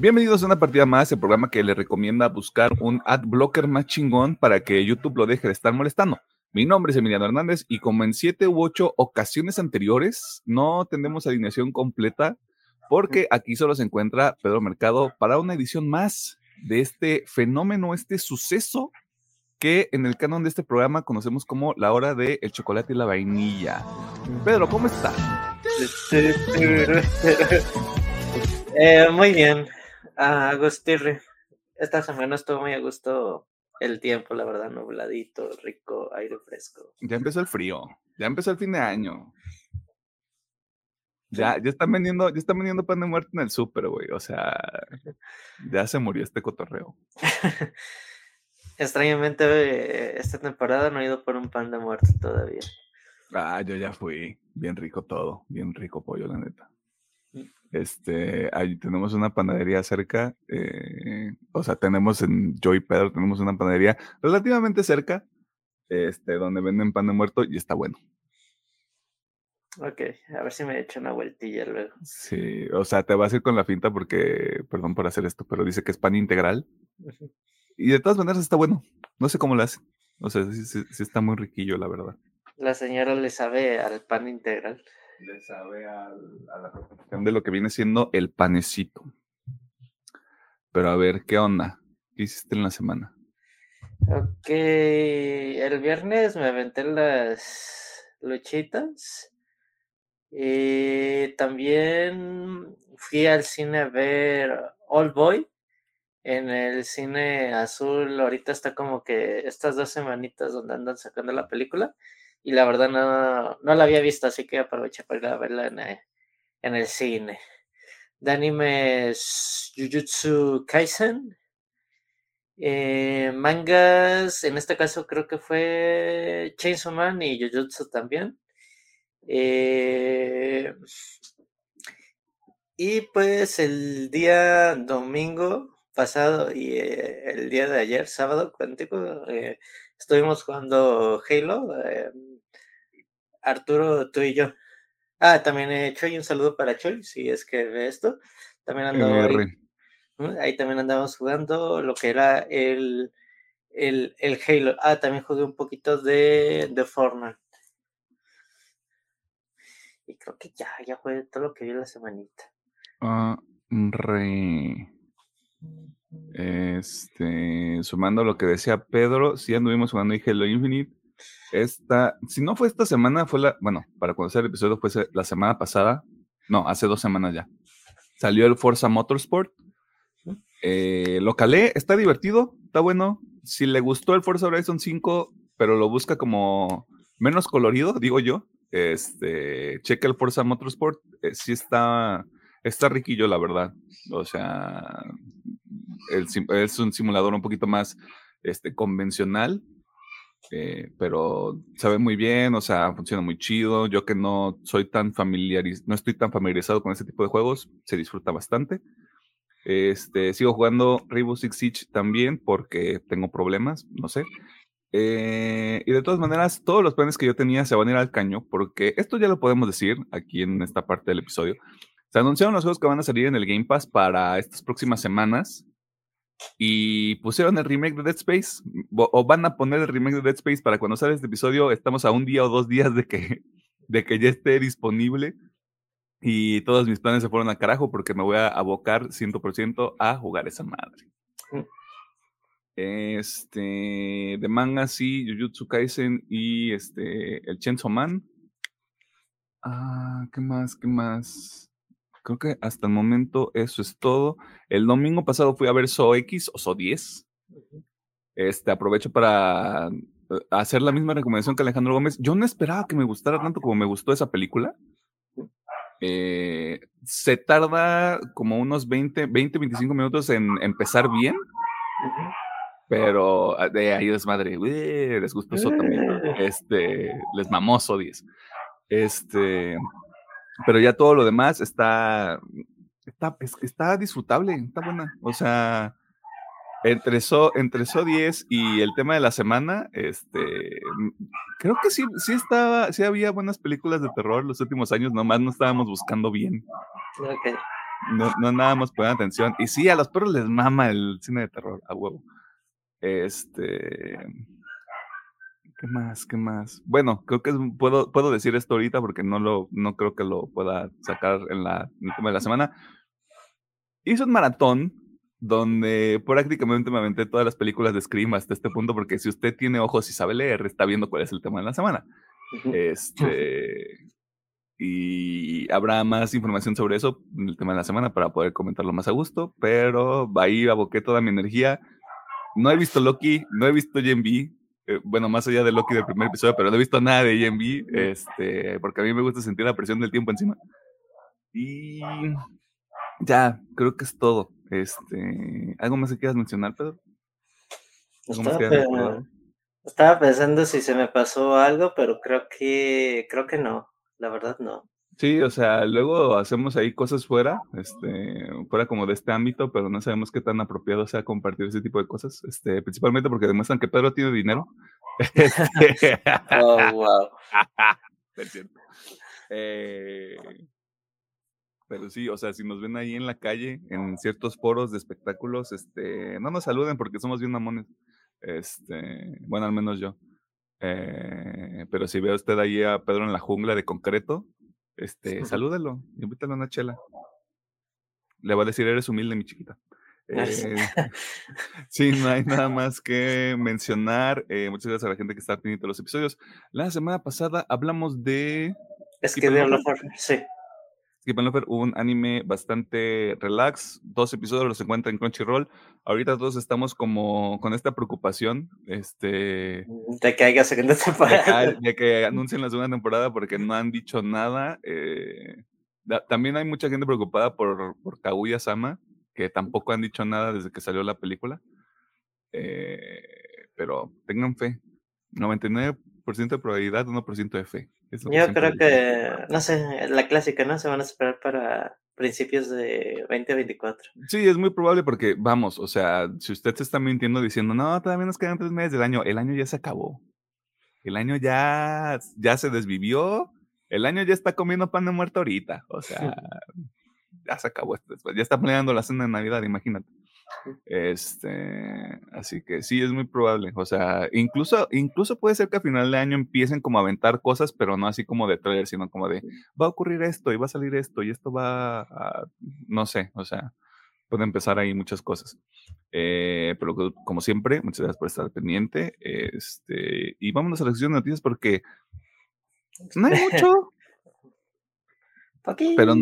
Bienvenidos a una partida más, el programa que le recomienda buscar un ad blocker más chingón para que YouTube lo deje de estar molestando. Mi nombre es Emiliano Hernández y como en siete u ocho ocasiones anteriores, no tenemos alineación completa porque aquí solo se encuentra Pedro Mercado para una edición más de este fenómeno, este suceso que en el canon de este programa conocemos como la hora de el chocolate y la vainilla. Pedro, ¿cómo está? Eh, muy bien, Agustirri. Esta semana estuvo muy a gusto el tiempo, la verdad, nubladito, rico, aire fresco. Ya empezó el frío, ya empezó el fin de año. Ya, ya están vendiendo, ya están vendiendo pan de muerte en el súper, güey. O sea, ya se murió este cotorreo. Extrañamente, esta temporada no he ido por un pan de muerte todavía. Ah, yo ya fui. Bien rico todo. Bien rico pollo, la neta. Este, ahí tenemos una panadería cerca. Eh, o sea, tenemos en Joy Pedro, tenemos una panadería relativamente cerca. Este, donde venden pan de muerto y está bueno. Ok, a ver si me echo una vueltilla luego. Sí, o sea, te vas a ir con la finta porque, perdón por hacer esto, pero dice que es pan integral. Y de todas maneras está bueno. No sé cómo lo hace. O sea, sí, sí, está muy riquillo, la verdad. La señora le sabe al pan integral. Le sabe a la preparación de lo que viene siendo el panecito. Pero a ver, ¿qué onda? ¿Qué hiciste en la semana? Ok, el viernes me aventé las luchitas y también fui al cine a ver All Boy en el cine azul. Ahorita está como que estas dos semanitas donde andan sacando la película. Y la verdad no, no la había visto, así que aproveché para ir a verla en el, en el cine. De Jujutsu Kaisen. Eh, mangas, en este caso creo que fue Chainsaw Man y Jujutsu también. Eh, y pues el día domingo pasado y eh, el día de ayer, sábado, cuántico, eh, estuvimos jugando Halo, Arturo, tú y yo. Ah, también Choy, un saludo para Choy, si es que ve esto. También andamos ahí, ahí, también andamos jugando lo que era el, el, el Halo. Ah, también jugué un poquito de, de Fortnite. Y creo que ya, ya fue todo lo que vi la semanita. Ah, re. Este, sumando lo que decía Pedro, sí anduvimos jugando Halo Infinite. Esta, si no fue esta semana, fue la, bueno, para conocer el episodio fue la semana pasada, no, hace dos semanas ya. Salió el Forza Motorsport. Eh, lo calé, está divertido, está bueno. Si le gustó el Forza Horizon 5, pero lo busca como menos colorido, digo yo, este, el Forza Motorsport, eh, sí está, está riquillo, la verdad. O sea, es un simulador un poquito más este, convencional, eh, pero sabe muy bien, o sea, funciona muy chido. Yo que no soy tan familiarizado, no estoy tan familiarizado con este tipo de juegos, se disfruta bastante. Este, sigo jugando Rainbow Six Siege también porque tengo problemas, no sé. Eh, y de todas maneras, todos los planes que yo tenía se van a ir al caño, porque esto ya lo podemos decir aquí en esta parte del episodio. Se anunciaron los juegos que van a salir en el Game Pass para estas próximas semanas y pusieron el remake de Dead Space, o van a poner el remake de Dead Space para cuando sale este episodio. Estamos a un día o dos días de que, de que ya esté disponible. Y todos mis planes se fueron a carajo porque me voy a abocar 100% a jugar esa madre. Mm. Este, de manga, sí, Jujutsu Kaisen y este, el Chainsaw Man. Ah, ¿qué más? ¿Qué más? Creo que hasta el momento eso es todo. El domingo pasado fui a ver So X o So 10. Este, aprovecho para eh, hacer la misma recomendación que Alejandro Gómez. Yo no esperaba que me gustara tanto como me gustó esa película. Eh, se tarda como unos 20, 20 25 minutos en empezar bien pero ah, de ahí desmadre, les gustó eso también, este, les mamoso 10. Este, pero ya todo lo demás está, está, está disfrutable, está buena, o sea, entre so, entre so 10 y el tema de la semana, este, creo que sí, sí estaba, sí había buenas películas de terror los últimos años, nomás no estábamos buscando bien. no, no andábamos poniendo atención. Y sí, a los perros les mama el cine de terror, a huevo. Este. ¿Qué más? ¿Qué más? Bueno, creo que puedo, puedo decir esto ahorita porque no, lo, no creo que lo pueda sacar en, la, en el tema de la semana. Hice un maratón donde prácticamente me aventé todas las películas de Scream hasta este punto, porque si usted tiene ojos y sabe leer, está viendo cuál es el tema de la semana. Este. Y habrá más información sobre eso en el tema de la semana para poder comentarlo más a gusto, pero ahí aboqué toda mi energía. No he visto Loki, no he visto Gen B, eh, bueno, más allá de Loki del primer episodio, pero no he visto nada de Gen B, este, porque a mí me gusta sentir la presión del tiempo encima. Y ya, creo que es todo. Este, ¿algo más que quieras mencionar, Pedro? Estaba, pensando si se me pasó algo, pero creo que creo que no. La verdad no. Sí, o sea, luego hacemos ahí cosas fuera, este, fuera como de este ámbito, pero no sabemos qué tan apropiado sea compartir ese tipo de cosas, este, principalmente porque demuestran que Pedro tiene dinero. Este, oh, wow. Eh, pero sí, o sea, si nos ven ahí en la calle, en ciertos foros de espectáculos, este, no nos saluden porque somos bien mamones. Este, bueno, al menos yo. Eh, pero si ve usted ahí a Pedro en la jungla de concreto, este, salúdelo, invítalo a una chela. Le va a decir, eres humilde, mi chiquita. Eh, sí, no hay nada más que mencionar. Eh, muchas gracias a la gente que está pendiente de los episodios. La semana pasada hablamos de. Es que de sí. Skip and un anime bastante relax, dos episodios los encuentran en Crunchyroll. Ahorita todos estamos como con esta preocupación, este... De que haya segunda temporada. De, que anuncien la segunda temporada porque no han dicho nada. Eh, también hay mucha gente preocupada por, por Kaguya-sama, que tampoco han dicho nada desde que salió la película. Eh, pero tengan fe. 99% de probabilidad, 1% de fe. Yo creo que, no sé, la clásica, ¿no? Se van a esperar para principios de 2024. Sí, es muy probable porque, vamos, o sea, si usted se está mintiendo diciendo, no, todavía nos quedan tres meses del año, el año ya se acabó. El año ya, ya se desvivió, el año ya está comiendo pan de muerto ahorita. O sea, ya se acabó esto después. Ya está planeando la cena de Navidad, imagínate. Este, así que sí, es muy probable. O sea, incluso, incluso puede ser que a final de año empiecen como a aventar cosas, pero no así como de trailer, sino como de va a ocurrir esto y va a salir esto y esto va a, no sé, o sea, puede empezar ahí muchas cosas. Eh, pero como siempre, muchas gracias por estar pendiente. Este, y vámonos a la sección de noticias porque no hay mucho. Pero,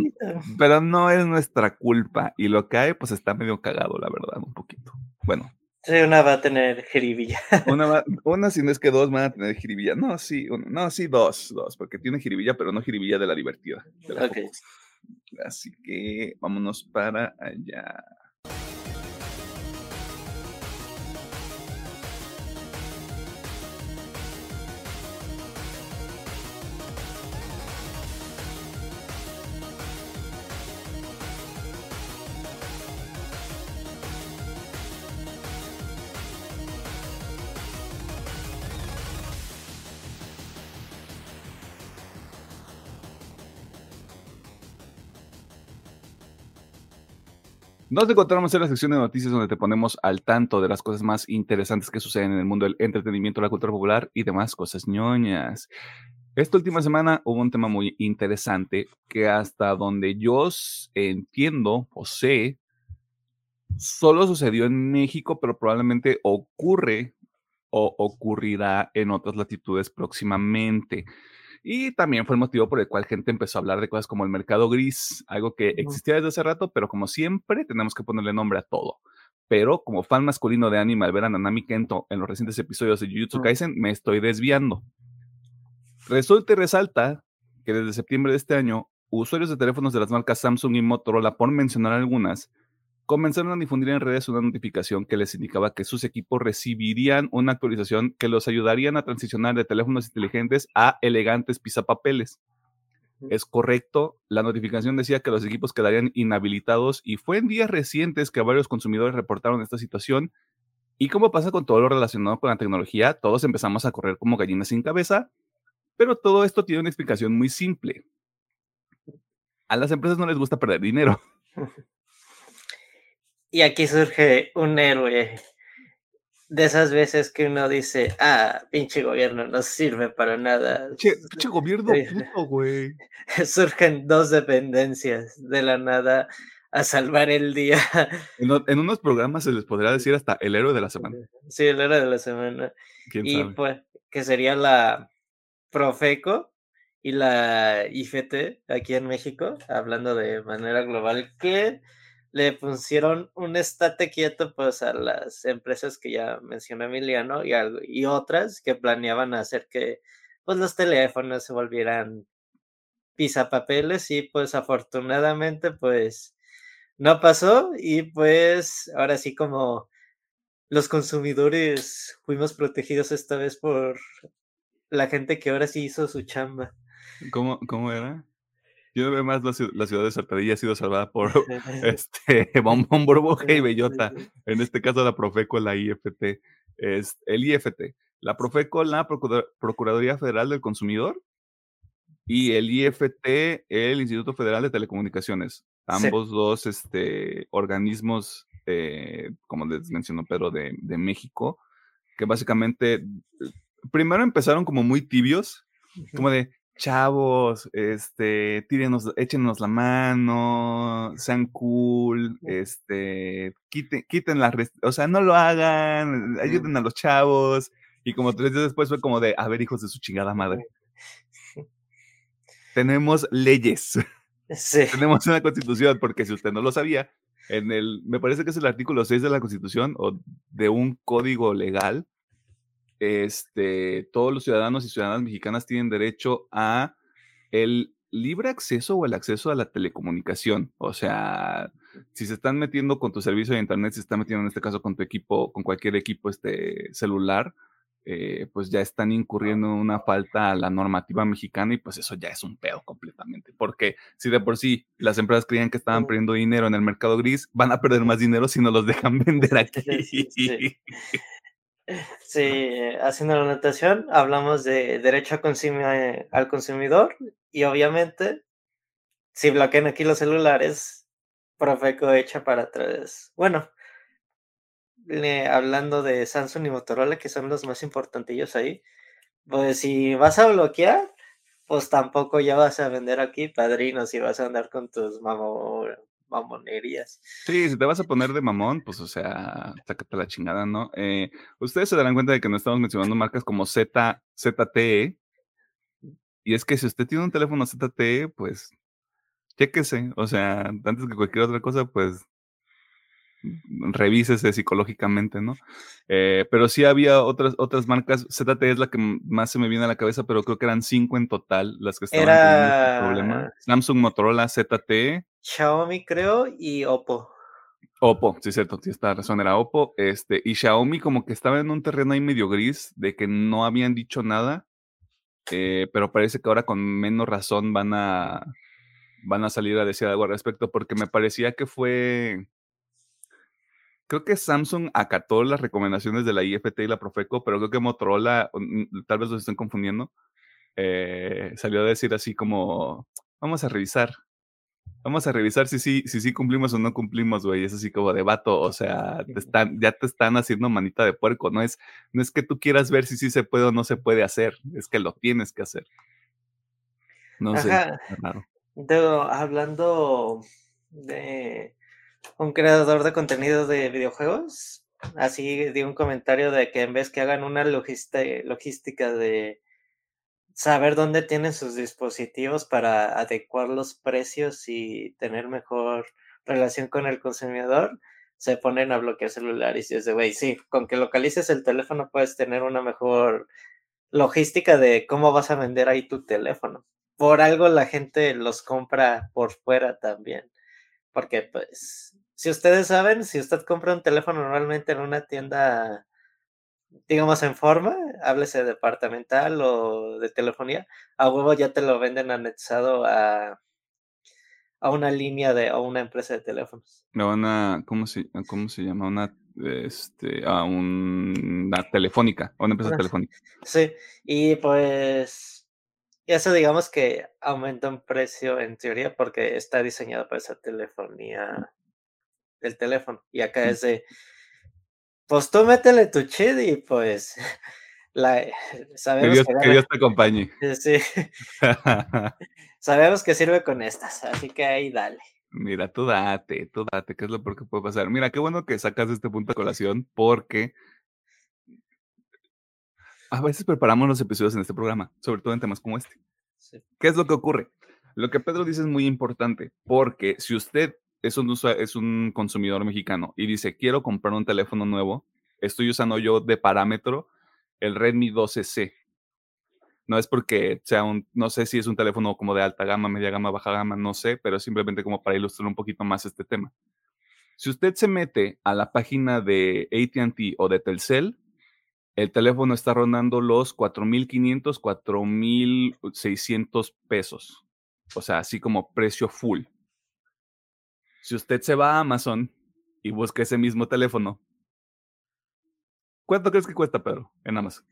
pero no es nuestra culpa. Y lo que hay, pues está medio cagado, la verdad, un poquito. Bueno. Sí, una va a tener jiribilla. Una, una si no es que dos van a tener jiribilla. No, sí, no, sí, dos, dos, porque tiene jiribilla, pero no jiribilla de la divertida. Así que vámonos para allá. Nos encontramos en la sección de noticias donde te ponemos al tanto de las cosas más interesantes que suceden en el mundo del entretenimiento, la cultura popular y demás cosas ñoñas. Esta última semana hubo un tema muy interesante que hasta donde yo entiendo o sé, solo sucedió en México, pero probablemente ocurre o ocurrirá en otras latitudes próximamente. Y también fue el motivo por el cual gente empezó a hablar de cosas como el mercado gris, algo que existía desde hace rato, pero como siempre tenemos que ponerle nombre a todo. Pero como fan masculino de anime al ver a Nanami Kento en los recientes episodios de Jujutsu Kaisen, me estoy desviando. Resulta y resalta que desde septiembre de este año, usuarios de teléfonos de las marcas Samsung y Motorola, por mencionar algunas, comenzaron a difundir en redes una notificación que les indicaba que sus equipos recibirían una actualización que los ayudarían a transicionar de teléfonos inteligentes a elegantes pisapapeles. Es correcto, la notificación decía que los equipos quedarían inhabilitados y fue en días recientes que varios consumidores reportaron esta situación y como pasa con todo lo relacionado con la tecnología, todos empezamos a correr como gallinas sin cabeza, pero todo esto tiene una explicación muy simple. A las empresas no les gusta perder dinero. Y aquí surge un héroe de esas veces que uno dice, ah, pinche gobierno no sirve para nada. Pinche gobierno puto, güey. Surgen dos dependencias de la nada a salvar el día. En, unos programas se les podría decir hasta el héroe de la semana. Sí, el héroe de la semana. y pues, que sería la Profeco y la IFT aquí en México, hablando de manera global, que le pusieron un estate quieto pues a las empresas que ya mencionó Emiliano y, y otras que planeaban hacer que pues los teléfonos se volvieran pisapapeles y pues afortunadamente pues no pasó y pues ahora sí como los consumidores fuimos protegidos esta vez por la gente que ahora sí hizo su chamba. ¿Cómo, cómo era? Yo veo más la, ciudad de Saltadilla ha sido salvada por este Bombón Burbuja y Bellota. En este caso la Profeco, la IFT. Es el IFT. La Profeco, la Procuraduría Federal del Consumidor. Y el IFT, el Instituto Federal de Telecomunicaciones. Ambos dos este, organismos, eh, como les mencionó Pedro, de, de México, que básicamente primero empezaron como muy tibios, como de, chavos, este, tírenos, échenos la mano, sean cool, este, quiten, quiten la, o sea, no lo hagan, ayuden a los chavos. Y como tres días después fue como de, a ver, hijos de su chingada madre. Tenemos leyes. Tenemos una constitución, porque si usted no lo sabía, en el, me parece que es el artículo 6 de la constitución o de un código legal, este, todos los ciudadanos y ciudadanas mexicanas tienen derecho a el libre acceso o el acceso a la telecomunicación. O sea, si se están metiendo con tu servicio de internet, si se están metiendo en este caso con tu equipo, con cualquier equipo este, celular, eh, pues ya están incurriendo en una falta a la normativa mexicana y pues eso ya es un pedo completamente. Porque si de por sí las empresas creían que estaban perdiendo dinero en el mercado gris, van a perder más dinero si no los dejan vender aquí. Sí, haciendo la anotación, hablamos de derecho al consumidor y obviamente, si bloquean aquí los celulares, Profeco echa para atrás. Bueno, hablando de Samsung y Motorola, que son los más importantillos ahí, pues si vas a bloquear, pues tampoco ya vas a vender aquí padrinos y vas a andar con tus mamonerías. Sí, si te vas a poner de mamón, pues o sea, sácate la chingada, ¿no? Eh, ustedes se darán cuenta de que no estamos mencionando marcas como Z, ZTE. Y es que si usted tiene un teléfono ZTE, pues chéquese. O sea, antes que cualquier otra cosa, pues revísese psicológicamente, ¿no? Eh, pero sí había otras, otras marcas, ZTE es la que más se me viene a la cabeza, pero creo que eran cinco en total las que estaban teniendo este problema. Samsung, Motorola, ZTE. Xiaomi creo y Oppo. Oppo, sí, cierto, sí, esta razón era Oppo. Este, y Xiaomi como que estaba en un terreno ahí medio gris de que no habían dicho nada, eh, pero parece que ahora con menos razón van a, van a salir a decir algo al respecto, porque me parecía que fue creo que Samsung acató las recomendaciones de la IFT y la Profeco, pero creo que Motorola, tal vez los estén confundiendo, eh, salió a decir así como, vamos a revisar, vamos a revisar si sí si, si, cumplimos o no cumplimos, güey. Es así como de vato, o sea, te están, ya te están haciendo manita de puerco, no es, no es que tú quieras ver si sí se puede o no se puede hacer, es que lo tienes que hacer. No sé, hablando de un creador de contenido de videojuegos, así dio un comentario de que en vez que hagan una logística de saber dónde tienen sus dispositivos para adecuar los precios y tener mejor relación con el consumidor, se ponen a bloquear celulares y es de, güey, sí, con que localices el teléfono puedes tener una mejor logística de cómo vas a vender ahí tu teléfono. Por algo la gente los compra por fuera también, porque pues si ustedes saben, si usted compra un teléfono normalmente en una tienda, digamos en forma, háblese departamental o de telefonía, a huevo ya te lo venden anexado a, a una línea de, a una empresa de teléfonos. A una, ¿cómo se, cómo se llama? Una, este, a una telefónica, a una empresa telefónica. Sí, y pues Y eso digamos que aumenta en precio en teoría porque está diseñado para esa telefonía del teléfono. Y acá Mm. es de, pues tú métele tu chid y pues la, Que sabemos Dios, que, que Dios te acompañe. sí, sabemos que sirve con estas, así que ahí dale. Mira, tú date, tú date, ¿qué es lo peor que puede pasar? Mira, qué bueno que sacas este punto a colación porque a veces preparamos los episodios en este programa, sobre todo en temas como este. Sí. ¿Qué es lo que ocurre? Lo que Pedro dice es muy importante porque si usted es un, es un consumidor mexicano y dice, quiero comprar un teléfono nuevo, estoy usando yo de parámetro el Redmi 12C. No es porque sea un, no sé si es un teléfono como de alta gama, media gama, baja gama, no sé, pero simplemente como para ilustrar un poquito más este tema. Si usted se mete a la página de ATT o de Telcel, el teléfono está rondando los 4.500, 4.600 pesos. O sea, así como precio full. Si usted se va a Amazon y busca ese mismo teléfono, ¿cuánto crees que cuesta, Pedro, en Amazon?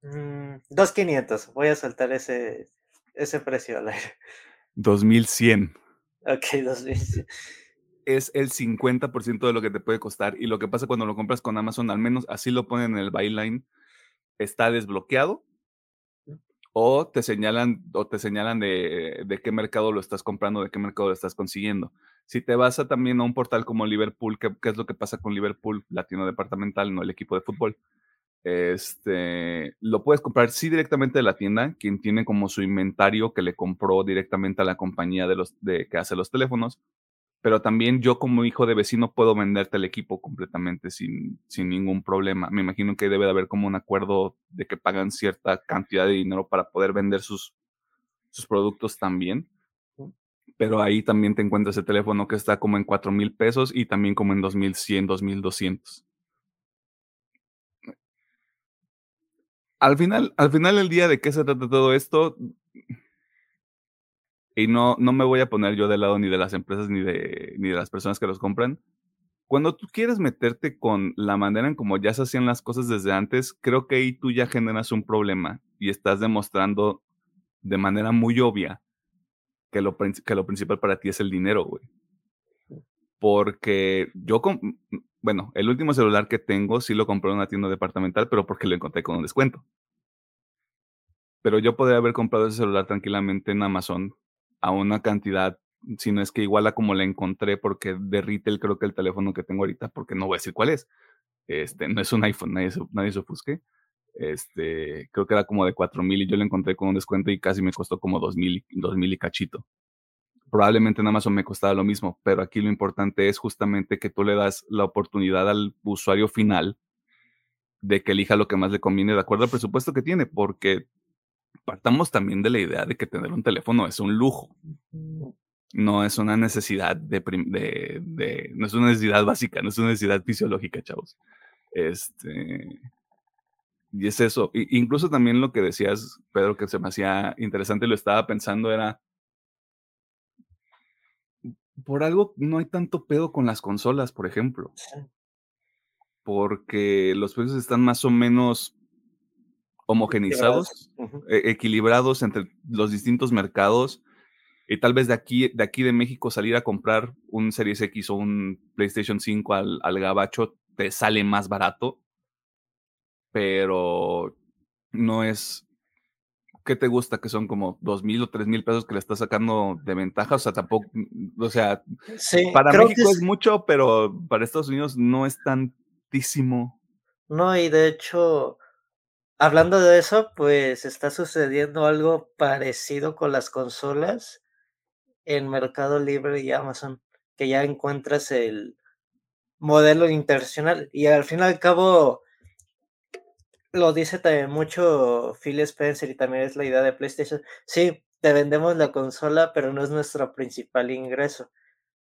Mm, 2.500, voy a soltar ese, ese precio al aire. 2.100. Ok, 2.000. es el 50% de lo que te puede costar. Y lo que pasa cuando lo compras con Amazon, al menos así lo ponen en el byline, está desbloqueado o te señalan, o te señalan de, de qué mercado lo estás comprando, de qué mercado lo estás consiguiendo. Si te vas a también a un portal como Liverpool, ¿qué, qué es lo que pasa con Liverpool Latino Departamental, no el equipo de fútbol? Este, lo puedes comprar sí directamente de la tienda, quien tiene como su inventario que le compró directamente a la compañía de los, de, que hace los teléfonos, pero también yo como hijo de vecino puedo venderte el equipo completamente sin, sin ningún problema. Me imagino que debe de haber como un acuerdo de que pagan cierta cantidad de dinero para poder vender sus, sus productos también. Pero ahí también te encuentras el teléfono que está como en 4 mil pesos y también como en 2100, 2200. Al final, al final del día, ¿de qué se trata todo esto? Y no, no me voy a poner yo del lado ni de las empresas ni de, ni de las personas que los compran. Cuando tú quieres meterte con la manera en como ya se hacían las cosas desde antes, creo que ahí tú ya generas un problema y estás demostrando de manera muy obvia que lo, que lo principal para ti es el dinero, güey. Porque yo, bueno, el último celular que tengo sí lo compré en una tienda departamental, pero porque lo encontré con un descuento. Pero yo podría haber comprado ese celular tranquilamente en Amazon a una cantidad, si no es que igual a como la encontré, porque de retail creo que el teléfono que tengo ahorita, porque no voy a decir cuál es, este, no es un iPhone, nadie se, nadie se ofusque, este, creo que era como de 4 mil y yo lo encontré con un descuento y casi me costó como 2 mil, mil y cachito. Probablemente en Amazon me costaba lo mismo, pero aquí lo importante es justamente que tú le das la oportunidad al usuario final de que elija lo que más le conviene de acuerdo al presupuesto que tiene, porque partamos también de la idea de que tener un teléfono es un lujo. No es una necesidad de, de, de, no es una necesidad básica, no es una necesidad fisiológica, chavos. Este, y es eso. I, incluso también lo que decías, Pedro, que se me hacía interesante, lo estaba pensando, era por algo no hay tanto pedo con las consolas, por ejemplo. Porque los precios están más o menos homogenizados, uh -huh. eh, equilibrados entre los distintos mercados y tal vez de aquí, de aquí de México salir a comprar un Series X o un PlayStation 5 al, al gabacho te sale más barato, pero no es, ¿qué te gusta? Que son como dos mil o tres mil pesos que le estás sacando de ventaja, o sea, tampoco, o sea, sí, para México es... es mucho, pero para Estados Unidos no es tantísimo. No, y de hecho, Hablando de eso, pues está sucediendo algo parecido con las consolas en Mercado Libre y Amazon, que ya encuentras el modelo internacional y al fin y al cabo lo dice también mucho Phil Spencer y también es la idea de PlayStation. Sí, te vendemos la consola, pero no es nuestro principal ingreso.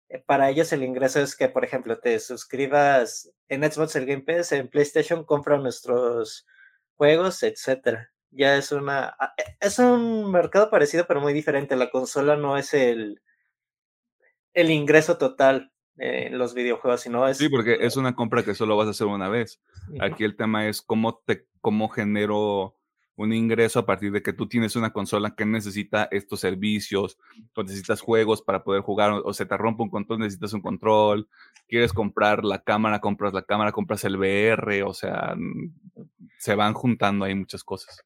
Eh, Para ellos el ingreso es que, por ejemplo, te suscribas en Xbox el Game Pass, en PlayStation compra nuestros juegos, etcétera. Ya es una es un mercado parecido pero muy diferente. La consola no es el el ingreso total en los videojuegos, sino es Sí, porque es una compra que solo vas a hacer una vez. Aquí el tema es cómo te cómo genero un ingreso a partir de que tú tienes una consola que necesita estos servicios, o necesitas juegos para poder jugar, o, se te rompe un control, necesitas un control, quieres comprar la cámara, compras la cámara, compras el VR, o sea, se van juntando ahí muchas cosas.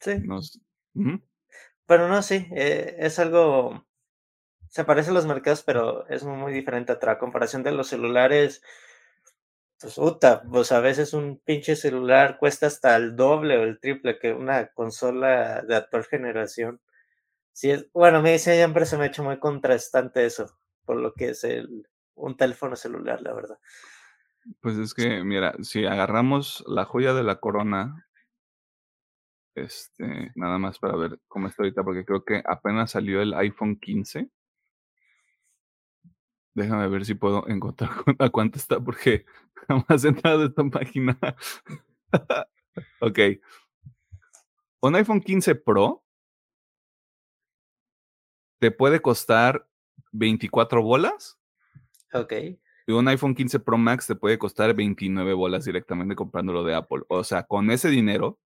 Sí. Pero no, sí, eh, es algo, se parece a los mercados, pero es muy, diferente a comparación de los celulares pues puta, pues a veces un pinche celular cuesta hasta el doble o el triple que una consola de actual generación. Sí es, bueno, a mí siempre se me ha hecho muy contrastante eso, por lo que es el, un teléfono celular, la verdad. Pues es que, mira, si agarramos la joya de la corona, este, nada más para ver cómo está ahorita, porque creo que apenas salió el iPhone 15. Déjame ver si puedo encontrar a cuánto está, porque jamás he entrado a esta página. ok. Un iPhone 15 Pro te puede costar 24 bolas. Ok. Y un iPhone 15 Pro Max te puede costar 29 bolas directamente comprándolo de Apple. O sea, con ese dinero,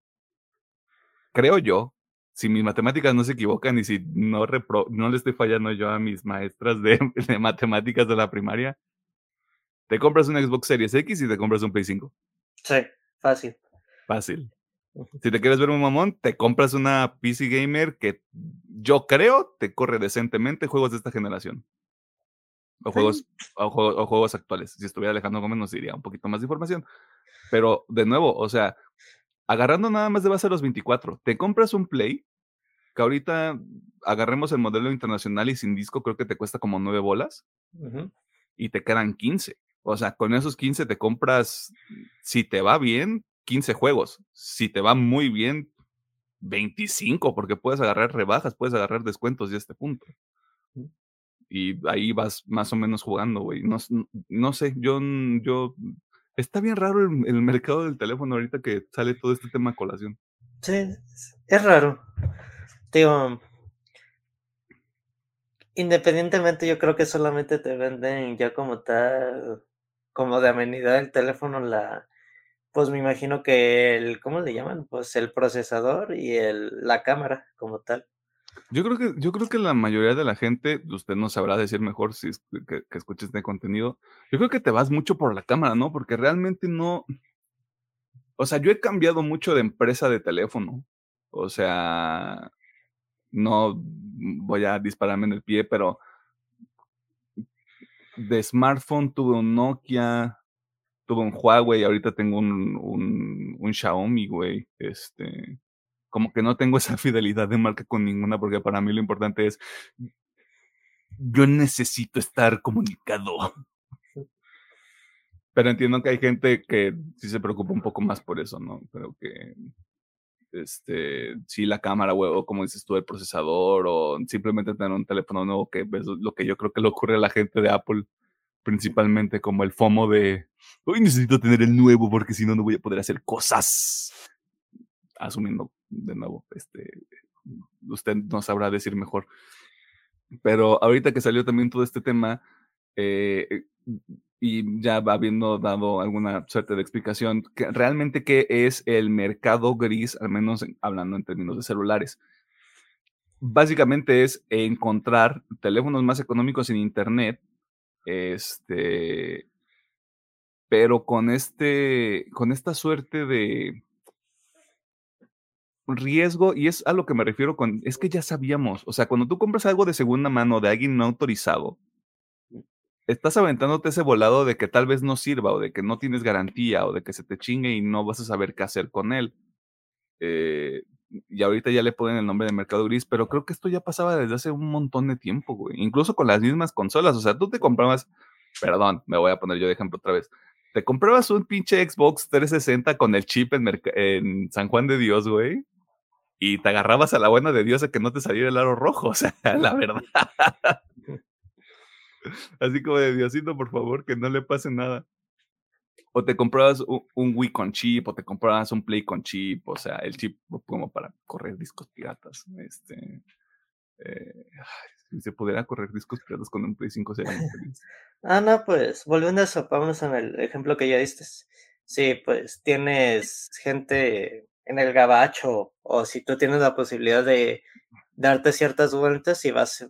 creo yo, si mis matemáticas no se equivocan y si no, no le estoy fallando yo a mis maestras de, matemáticas de la primaria, te compras un Xbox Series X y te compras un Play 5. Sí, fácil. Fácil. Si te quieres ver un mamón, te compras una PC Gamer que yo creo te corre decentemente juegos de esta generación. O, juegos, o, juegos, actuales. Si estuviera Alejandro Gómez nos diría un poquito más de información. Pero de nuevo, o sea, agarrando nada más de base a los 24, te compras un Play, que ahorita agarremos el modelo internacional y sin disco, creo que te cuesta como 9 bolas, y te quedan 15. O sea, con esos 15 te compras, si te va bien, 15 juegos. Si te va muy bien, 25, porque puedes agarrar rebajas, puedes agarrar descuentos de este punto. Y ahí vas más o menos jugando, güey. No, no sé, yo, yo Está bien raro el, mercado del teléfono ahorita que sale todo este tema a colación. Sí, es raro. Digo, independientemente yo creo que solamente te venden ya como tal, como de amenidad el teléfono, la, pues me imagino que el, ¿cómo le llaman? Pues el procesador y el, la cámara como tal. Yo creo que, yo creo que la mayoría de la gente, usted no sabrá decir mejor si es que, que este contenido. Yo creo que te vas mucho por la cámara, ¿no? Porque realmente no. O sea, yo he cambiado mucho de empresa de teléfono. O sea, no voy a dispararme en el pie, pero de smartphone tuve un Nokia, tuve un Huawei, ahorita tengo un, un, un Xiaomi, güey. Este como que no tengo esa fidelidad de marca con ninguna, porque para mí lo importante es, yo necesito estar comunicado. Pero entiendo que hay gente que sí se preocupa un poco más por eso, ¿no? Pero que, este, sí, la cámara, o como dices tú, el procesador, o simplemente tener un teléfono nuevo, que es lo que yo creo que le ocurre a la gente de Apple, principalmente como el FOMO de, hoy necesito tener el nuevo porque si no, no voy a poder hacer cosas. Asumiendo de nuevo, este, usted no sabrá decir mejor. Pero ahorita que salió también todo este tema, eh, y ya habiendo dado alguna suerte de explicación, que realmente qué es el mercado gris, al menos hablando en términos de celulares. Básicamente es encontrar teléfonos más económicos en Internet, este, pero con, este, con esta suerte de, riesgo, y es a lo que me refiero con, es que ya sabíamos, o sea, cuando tú compras algo de segunda mano de alguien no autorizado, estás aventándote ese volado de que tal vez no sirva, o de que no tienes garantía, o de que se te chingue y no vas a saber qué hacer con él. Eh, y ahorita ya le ponen el nombre de mercado gris, pero creo que esto ya pasaba desde hace un montón de tiempo, güey. Incluso con las mismas consolas, o sea, tú te comprabas, perdón, me voy a poner yo de ejemplo otra vez. Te comprabas un pinche Xbox 360 con el chip en, en San Juan de Dios, güey y te agarrabas a la buena de Dios a que no te saliera el aro rojo, o sea, la verdad. Así como de Diosito, por favor, que no le pase nada. O te comprabas un, Wii con chip, o te comprabas un Play con chip, o sea, el chip como para correr discos piratas. Este, eh, si se pudiera correr discos piratas con un Play 5 sería muy feliz. Ah, no, pues, volviendo a eso, vamos en el ejemplo que ya diste. Sí, pues tienes gente en el gabacho o si tú tienes la posibilidad de darte ciertas vueltas y vas,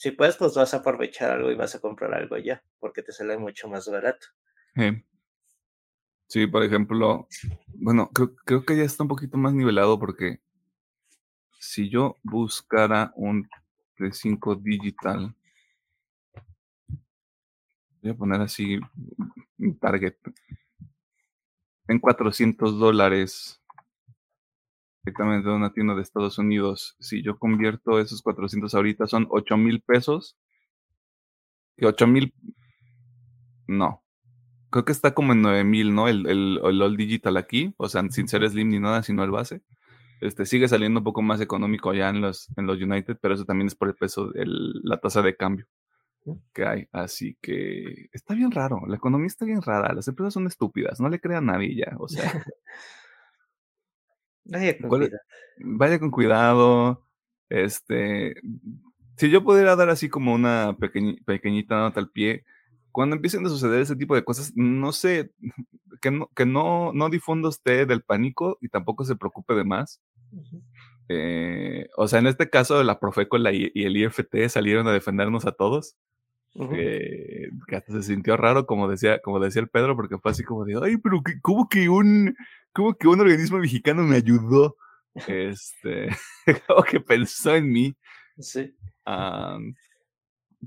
si puedes, pues vas a aprovechar algo y vas a comprar algo ya, porque te sale mucho más barato. Sí, por ejemplo, bueno, creo, que ya está un poquito más nivelado porque si yo buscara un P5 digital, voy a poner así un target en 400 dólares directamente de una tienda de Estados Unidos. Si yo convierto esos 400 ahorita son 8 mil pesos. Y 8 mil, no. Creo que está como en 9 mil, ¿no? El, el, el All Digital aquí, o sea, sin ser Slim ni nada, sino el base. Este, sigue saliendo un poco más económico allá en los, en los United, pero eso también es por el peso, de la tasa de cambio que hay. Así que está bien raro, la economía está bien rara, las empresas son estúpidas, no le crean a nadie ya, o sea. vaya con cuidado. Vaya con cuidado. Este, si yo pudiera dar así como una pequeñita nota al pie, cuando empiecen a suceder ese tipo de cosas, no sé, que no, que no, no difunda usted del pánico y tampoco se preocupe de más. Eh, o sea, en este caso, la Profeco y el IFT salieron a defendernos a todos. Que hasta se sintió raro, como decía, como decía el Pedro, porque fue así como de, ay, pero ¿cómo que un, cómo que un organismo mexicano me ayudó? Este, como que pensó en mí. Sí.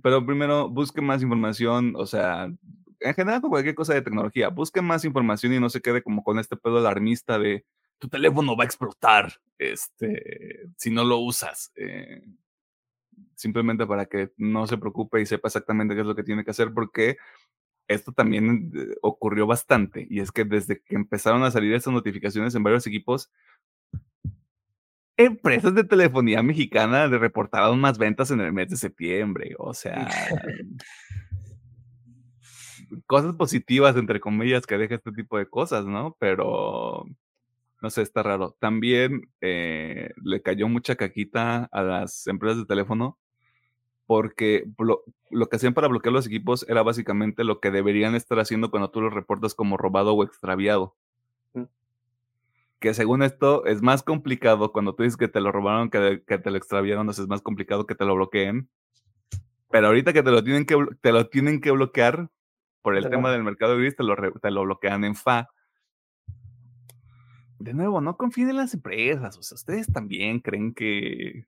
pero primero, busque más información, o sea, en general con cualquier cosa de tecnología, busque más información y no se quede como con este pedo alarmista de tu teléfono va a explotar este, si no lo usas. Eh, simplemente para que no se preocupe y sepa exactamente qué es lo que tiene que hacer, porque esto también eh, ocurrió bastante. Y es que desde que empezaron a salir estas notificaciones en varios equipos, empresas de telefonía mexicana reportaron más ventas en el mes de septiembre. O sea, cosas positivas, entre comillas, que deja este tipo de cosas, ¿no? Pero, no sé, está raro. También eh, le cayó mucha caquita a las empresas de teléfono porque lo, que hacían para bloquear los equipos era básicamente lo que deberían estar haciendo cuando tú los reportas como robado o extraviado. Que según esto es más complicado cuando tú dices que te lo robaron, que, que te lo extraviaron, es más complicado que te lo bloqueen. Pero ahorita que te lo tienen que, te lo tienen que bloquear, por el tema del mercado gris, te lo, te lo bloquean en FA. De nuevo, no confíen en las empresas. O sea, ustedes también creen que.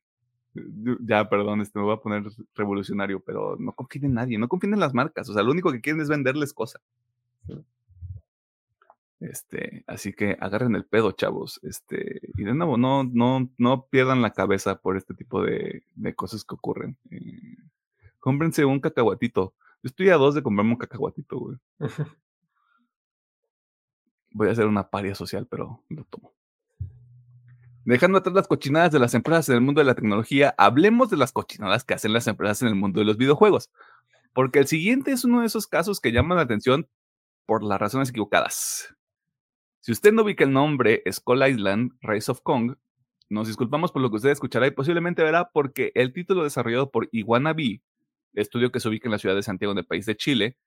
Ya, perdón, este, me voy a poner revolucionario, pero no confíen en nadie, no confíen en las marcas. O sea, lo único que quieren es venderles cosas. Este, así que agarren el pedo, chavos. Este, y de nuevo, no, no, no pierdan la cabeza por este tipo de, de cosas que ocurren. Eh, cómprense un cacahuatito estoy a dos de comprarme un cacahuatito, güey. Voy a hacer una paria social, pero lo tomo. Dejando atrás las cochinadas de las empresas en el mundo de la tecnología, hablemos de las cochinadas que hacen las empresas en el mundo de los videojuegos. Porque el siguiente es uno de esos casos que llaman la atención por las razones equivocadas. Si usted no ubica el nombre Skull Island, Rise of Kong, nos disculpamos por lo que usted escuchará y posiblemente verá porque el título desarrollado por Iguana estudio que se ubica en la ciudad de Santiago, en el país de Chile.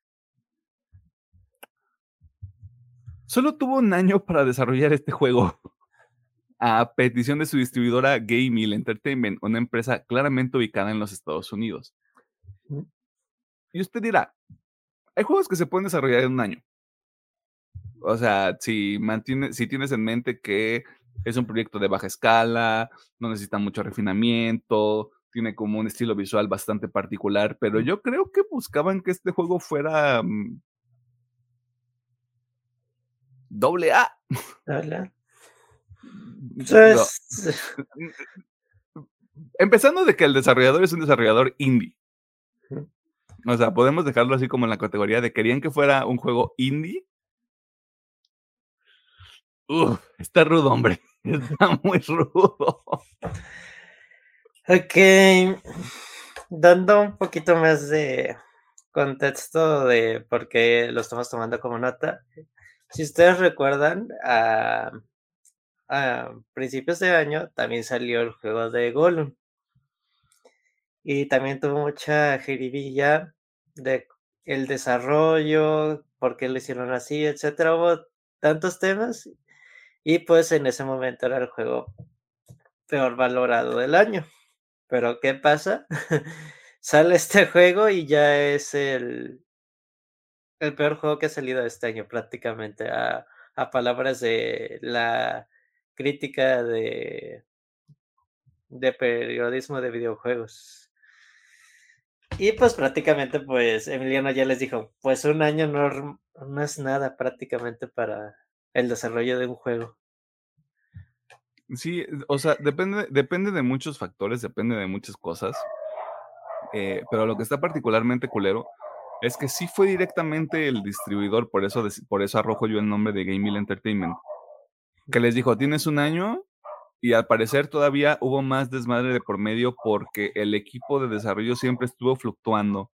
Solo tuvo un año para desarrollar este juego a petición de su distribuidora Game Mill Entertainment, una empresa claramente ubicada en los Estados Unidos. Y usted dirá, hay juegos que se pueden desarrollar en un año. O sea, si, mantiene, si tienes en mente que es un proyecto de baja escala, no necesita mucho refinamiento, tiene como un estilo visual bastante particular, pero yo creo que buscaban que este juego fuera mm, doble A. Empezando de que el desarrollador es un desarrollador indie. O sea, podemos dejarlo así como en la categoría de querían que fuera un juego indie. Uf, está rudo, hombre. Está muy rudo. Ok, dando un poquito más de contexto de por qué lo estamos tomando como nota. Si ustedes recuerdan, a, principios de año también salió el juego de Gollum. Y también tuvo mucha jeribilla de el desarrollo, por qué lo hicieron así, etcétera. Hubo tantos temas y pues en ese momento era el juego peor valorado del año. Pero ¿qué pasa? Sale este juego y ya es el, el peor juego que ha salido este año prácticamente, a, a palabras de la crítica de, de periodismo de videojuegos. Y pues prácticamente pues Emiliano ya les dijo, pues un año no, no es nada prácticamente para el desarrollo de un juego. Sí, o sea, depende, depende de muchos factores, depende de muchas cosas. Eh, pero lo que está particularmente culero es que sí fue directamente el distribuidor, por eso, por eso arrojo yo el nombre de Game Mill Entertainment, que les dijo, tienes un año y al parecer todavía hubo más desmadre de por medio porque el equipo de desarrollo siempre estuvo fluctuando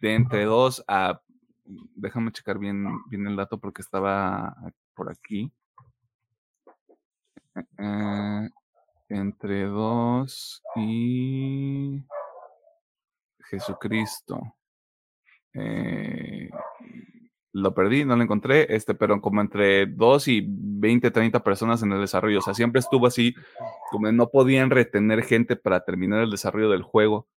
de entre dos a, déjame checar bien, bien el dato porque estaba por aquí, eh, entre dos y Jesucristo. Eh, lo perdí, no lo encontré, este, pero como entre 2 y 20, 30 personas en el desarrollo. O sea, siempre estuvo así, como no podían retener gente para terminar el desarrollo del juego.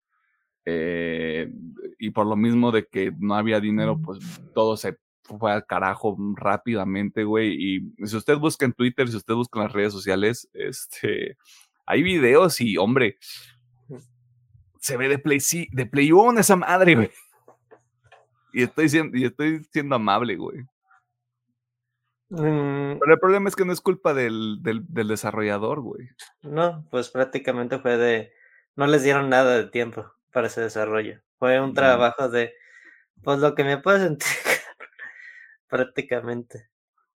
Eh, y por lo mismo de que no había dinero, pues todo se fue al carajo rápidamente, güey. Y si usted busca en Twitter, si usted busca en las redes sociales, este, hay videos y, hombre, se ve de Play, sí, de Play 1 esa madre, güey. Y estoy siendo, y estoy siendo amable, güey. Mm. Pero el problema es que no es culpa del, del, desarrollador, güey. No, pues prácticamente fue de. No les dieron nada de tiempo para ese desarrollo. Fue un trabajo de. Pues lo que me puedes entregar. prácticamente.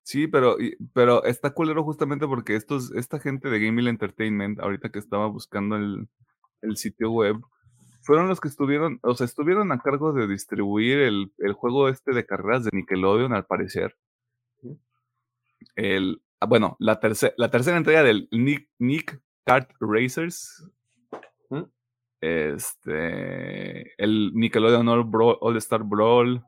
Sí, pero, pero está culero justamente porque estos, esta gente de Game Entertainment, ahorita que estaba buscando el, el sitio web, fueron los que estuvieron, o sea, estuvieron a cargo de distribuir el, el juego este de carreras de Nickelodeon, al parecer. El, ah, bueno, la, tercera la tercera entrega del Nick, Nick Kart Racers. Este, el Nickelodeon All, All Star Brawl.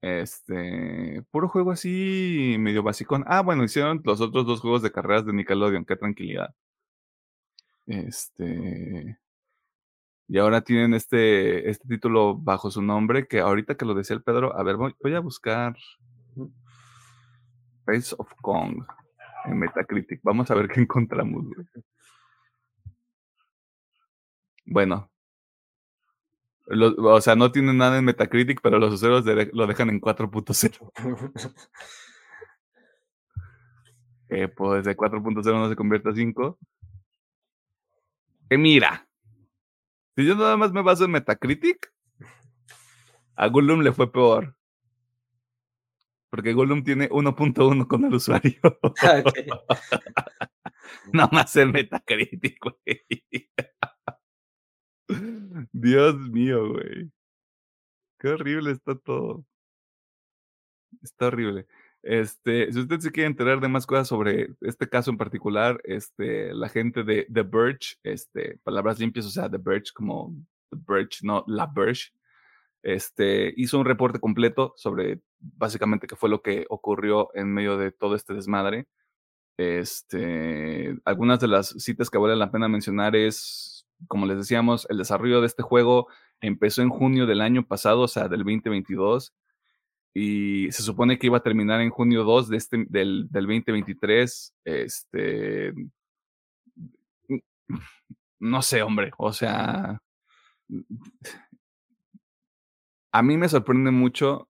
Este, puro juego así medio básico. Ah, bueno, hicieron los otros dos juegos de carreras de Nickelodeon, qué tranquilidad. Este, y ahora tienen este, este título bajo su nombre, que ahorita que lo decía el Pedro, a ver, voy, a buscar Face of Kong en Metacritic. Vamos a ver qué encontramos. Bueno. o sea, no tiene nada en Metacritic, pero los usuarios lo dejan en 4.0. eh, pues de 4.0 no se convierte a 5. Que mira, si yo nada más me baso en Metacritic, a Gollum le fue peor. Porque Gollum tiene 1.1 con el usuario. Ah, nada más en Metacritic, güey. Dios mío, güey. Qué horrible está todo. Está horrible. Este, si usted se quiere enterar de más cosas sobre este caso en particular, este, la gente de The Birch, este, palabras limpias, o sea, The Birch como The Birch, no La Birch, este, hizo un reporte completo sobre básicamente qué fue lo que ocurrió en medio de todo este desmadre. Este, algunas de las citas que vale la pena mencionar es, como les decíamos, el desarrollo de este juego empezó en junio del año pasado, o sea, del 2022 y se supone que iba a terminar en junio 2 de este, del, del 2023. Este, no sé, hombre, o sea, a mí me sorprende mucho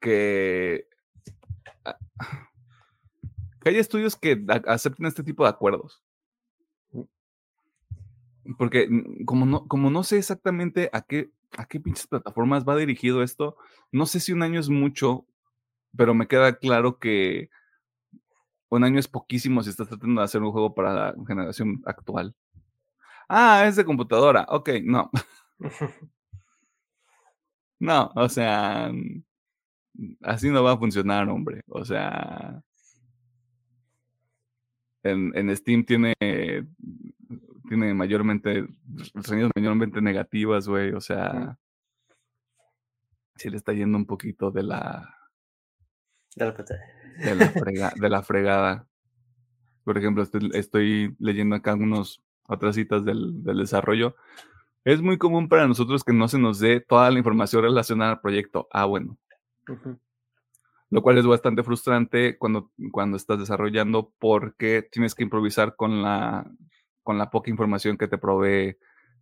que, ah, que haya estudios que acepten este tipo de acuerdos. Porque como no, como no sé exactamente a qué, a qué pinches plataformas va dirigido esto, no sé si un año es mucho, pero me queda claro que un año es poquísimo si estás tratando de hacer un juego para la generación actual. Ah, es de computadora. Ok, no. no, o sea, así no va a funcionar, hombre. O sea, en, en Steam tiene tiene mayormente reseñas mayormente negativas, güey. O sea, sí le está yendo un poquito de la De la de la, frega- de la fregada. Por ejemplo, estoy, estoy leyendo acá algunas otras citas del, del desarrollo. Es muy común para nosotros que no se nos dé toda la información relacionada al proyecto. Ah, bueno. Lo cual es bastante frustrante cuando, cuando estás desarrollando porque tienes que improvisar con la, con la poca información que te provee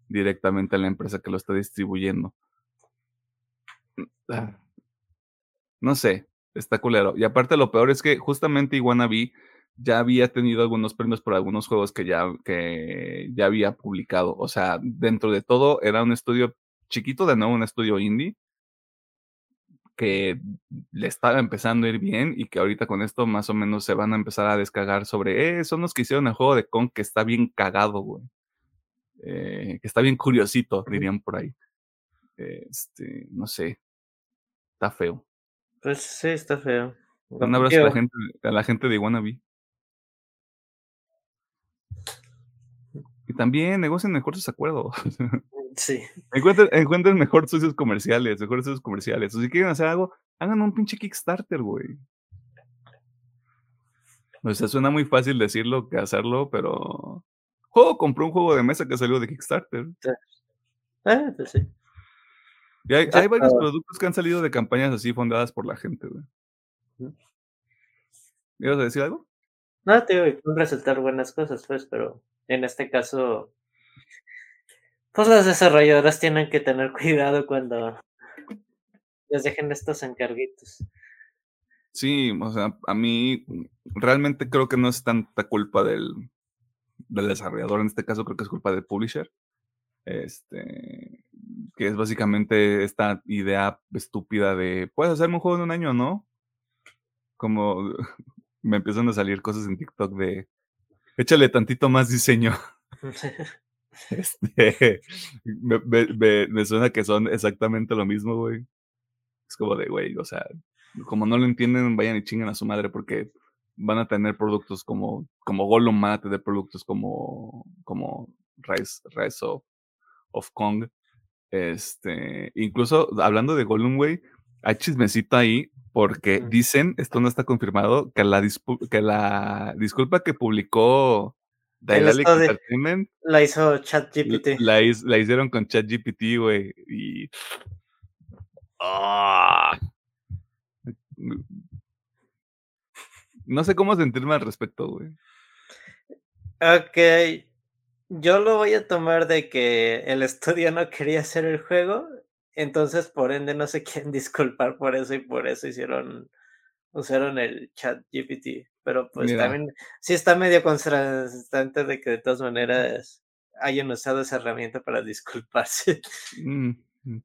directamente la empresa que lo está distribuyendo. Ah, No sé, está culero. Y aparte lo peor es que justamente Iwannabe ya había tenido algunos premios por algunos juegos que ya, que ya había publicado. O sea, dentro de todo era un estudio chiquito, de nuevo un estudio indie, que le estaba empezando a ir bien y que ahorita con esto más o menos se van a empezar a descargar sobre, eh, son los que hicieron el juego de Kong que está bien cagado, güey. Eh, que está bien curiosito, dirían por ahí. Este, no sé, está feo. Pues sí, está feo. Un abrazo a la gente, a la gente de Wannabe. Y también negocien mejor sus acuerdos. Sí. encuentren, encuentren mejor socios comerciales, mejores socios comerciales. O si quieren hacer algo, hagan un pinche Kickstarter, güey. O sea, suena muy fácil decirlo que hacerlo, pero. Juego compró un juego de mesa que salió de Kickstarter. Ah, pues sí. Y hay, Sí, hay varios productos que han salido de campañas así fundadas por la gente, güey. Ujú. ¿Ibas a decir algo? No, te digo, pueden resultar buenas cosas, pues, pero en este caso, pues las desarrolladoras tienen que tener cuidado cuando les dejen estos encarguitos. Sí, o sea, a mí realmente creo que no es tanta culpa del, del desarrollador, en este caso creo que es culpa del publisher. Este, que es básicamente esta idea estúpida de, puedes hacerme un juego en un año, ¿no? Como me empiezan a salir cosas en TikTok de, échale tantito más diseño. Este, me, me- me- me suena que son exactamente lo mismo, güey. Es como de, güey, o sea, como no lo entienden, vayan y chinguen a su madre porque van a tener productos como, como Gollum, van a tener productos como, como Rise, Rise of, of Kong. Este, incluso hablando de Gollum, güey, hay chismecito ahí porque dicen, esto no está confirmado, que la, que la disculpa que publicó Esto de- Entertainment La hizo ChatGPT. la, la hicieron con ChatGPT, güey. Y. ¡Ah! No sé cómo sentirme al respecto, güey. Ok, yo lo voy a tomar de que el estudio no quería hacer el juego, entonces por ende no se quieren disculpar por eso y por eso hicieron, usaron el chat GPT. Pero pues Mira. también sí está medio contrastante de que de todas maneras hayan usado esa herramienta para disculparse. Mm, mm,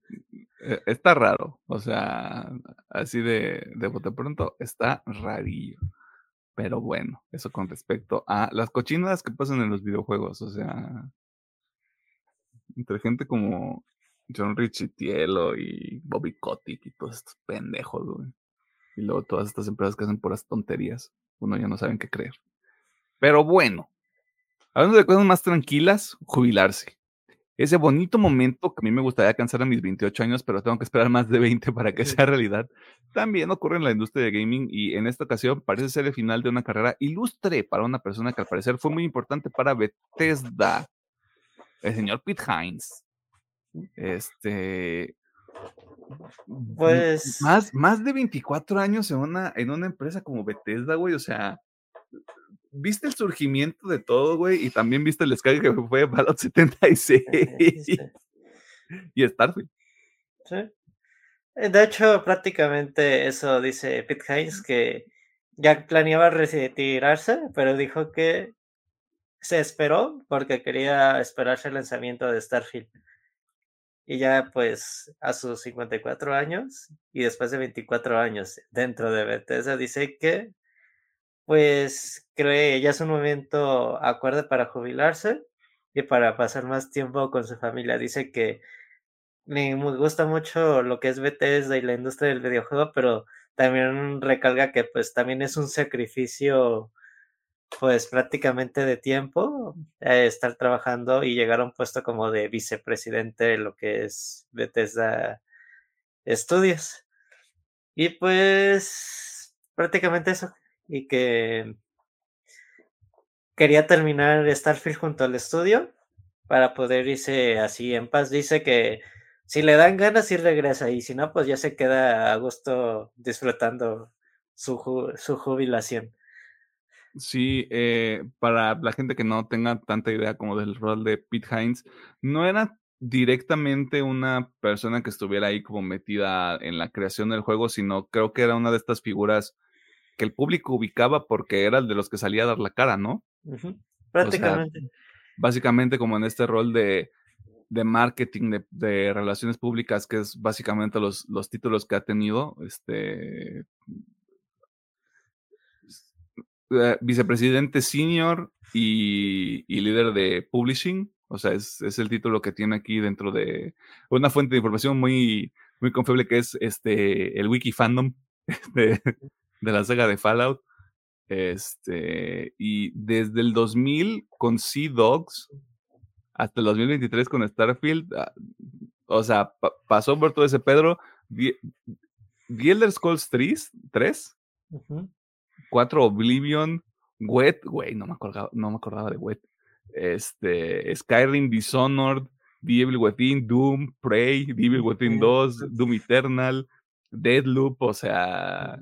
eh, Está raro. O sea, así de, de bote pronto, está rarillo. Pero bueno, eso con respecto a las cochinadas que pasan en los videojuegos. O sea, entre gente como John Richitielo y Bobby Kotick y todos estos pendejos, güey. Y luego todas estas empresas que hacen puras tonterías. Uno ya no saben qué creer. Pero bueno, hablando de cosas más tranquilas, jubilarse. Ese bonito momento que a mí me gustaría alcanzar a mis 28 años, pero tengo que esperar más de 20 para que sea realidad, también ocurre en la industria de gaming y en esta ocasión parece ser el final de una carrera ilustre para una persona que al parecer fue muy importante para Bethesda, el señor Pete Hines. Este. Pues- Más, más de 24 años en una, en una empresa como Bethesda, güey. O sea, viste el surgimiento de todo, güey. Y también viste el descargue que fue Fallout 76 Sí. y Starfield. Sí. Eh, De hecho, prácticamente eso dice Pete Hines, que ya planeaba retirarse, pero dijo que se esperó porque quería esperarse el lanzamiento de Starfield. Y ya pues a sus 54 años y después de 24 años dentro de Bethesda, dice que pues cree ya es un momento acorde para jubilarse y para pasar más tiempo con su familia. Dice que me gusta mucho lo que es Bethesda y la industria del videojuego, pero también recalga que pues también es un sacrificio pues prácticamente de tiempo eh, estar trabajando y llegar a un puesto como de vicepresidente de lo que es Bethesda Studios. Y pues prácticamente eso. Y que quería terminar Starfield junto al estudio para poder irse así en paz. Dice que si le dan ganas, sí regresa. Y si no, pues ya se queda a gusto disfrutando su, su jubilación. Sí, eh, para la gente que no tenga tanta idea como del rol de Pete Hines, no era directamente una persona que estuviera ahí como metida en la creación del juego, sino creo que era una de estas figuras que el público ubicaba porque era el de los que salía a dar la cara, ¿no? Prácticamente. básicamente como en este rol de, de marketing, de, relaciones públicas, que es básicamente los, los títulos que ha tenido, este eh, vicepresidente senior y, líder de publishing. O sea, es, el título que tiene aquí dentro de una fuente de información muy, muy confiable que es este, el wiki fandom de, de la saga de Fallout. Este, y desde el 2000 con Sea Dogs hasta el 2023 con Starfield, ah, o sea, pasó por todo ese Pedro. The, Elder Scrolls 3, 3 4 Oblivion, Wet, güey, no me acordaba, no me acordaba de Wet. Este, Skyrim, Dishonored, Devil Within, Doom, Prey, Devil Within 2, Doom Eternal, Deadloop, o sea,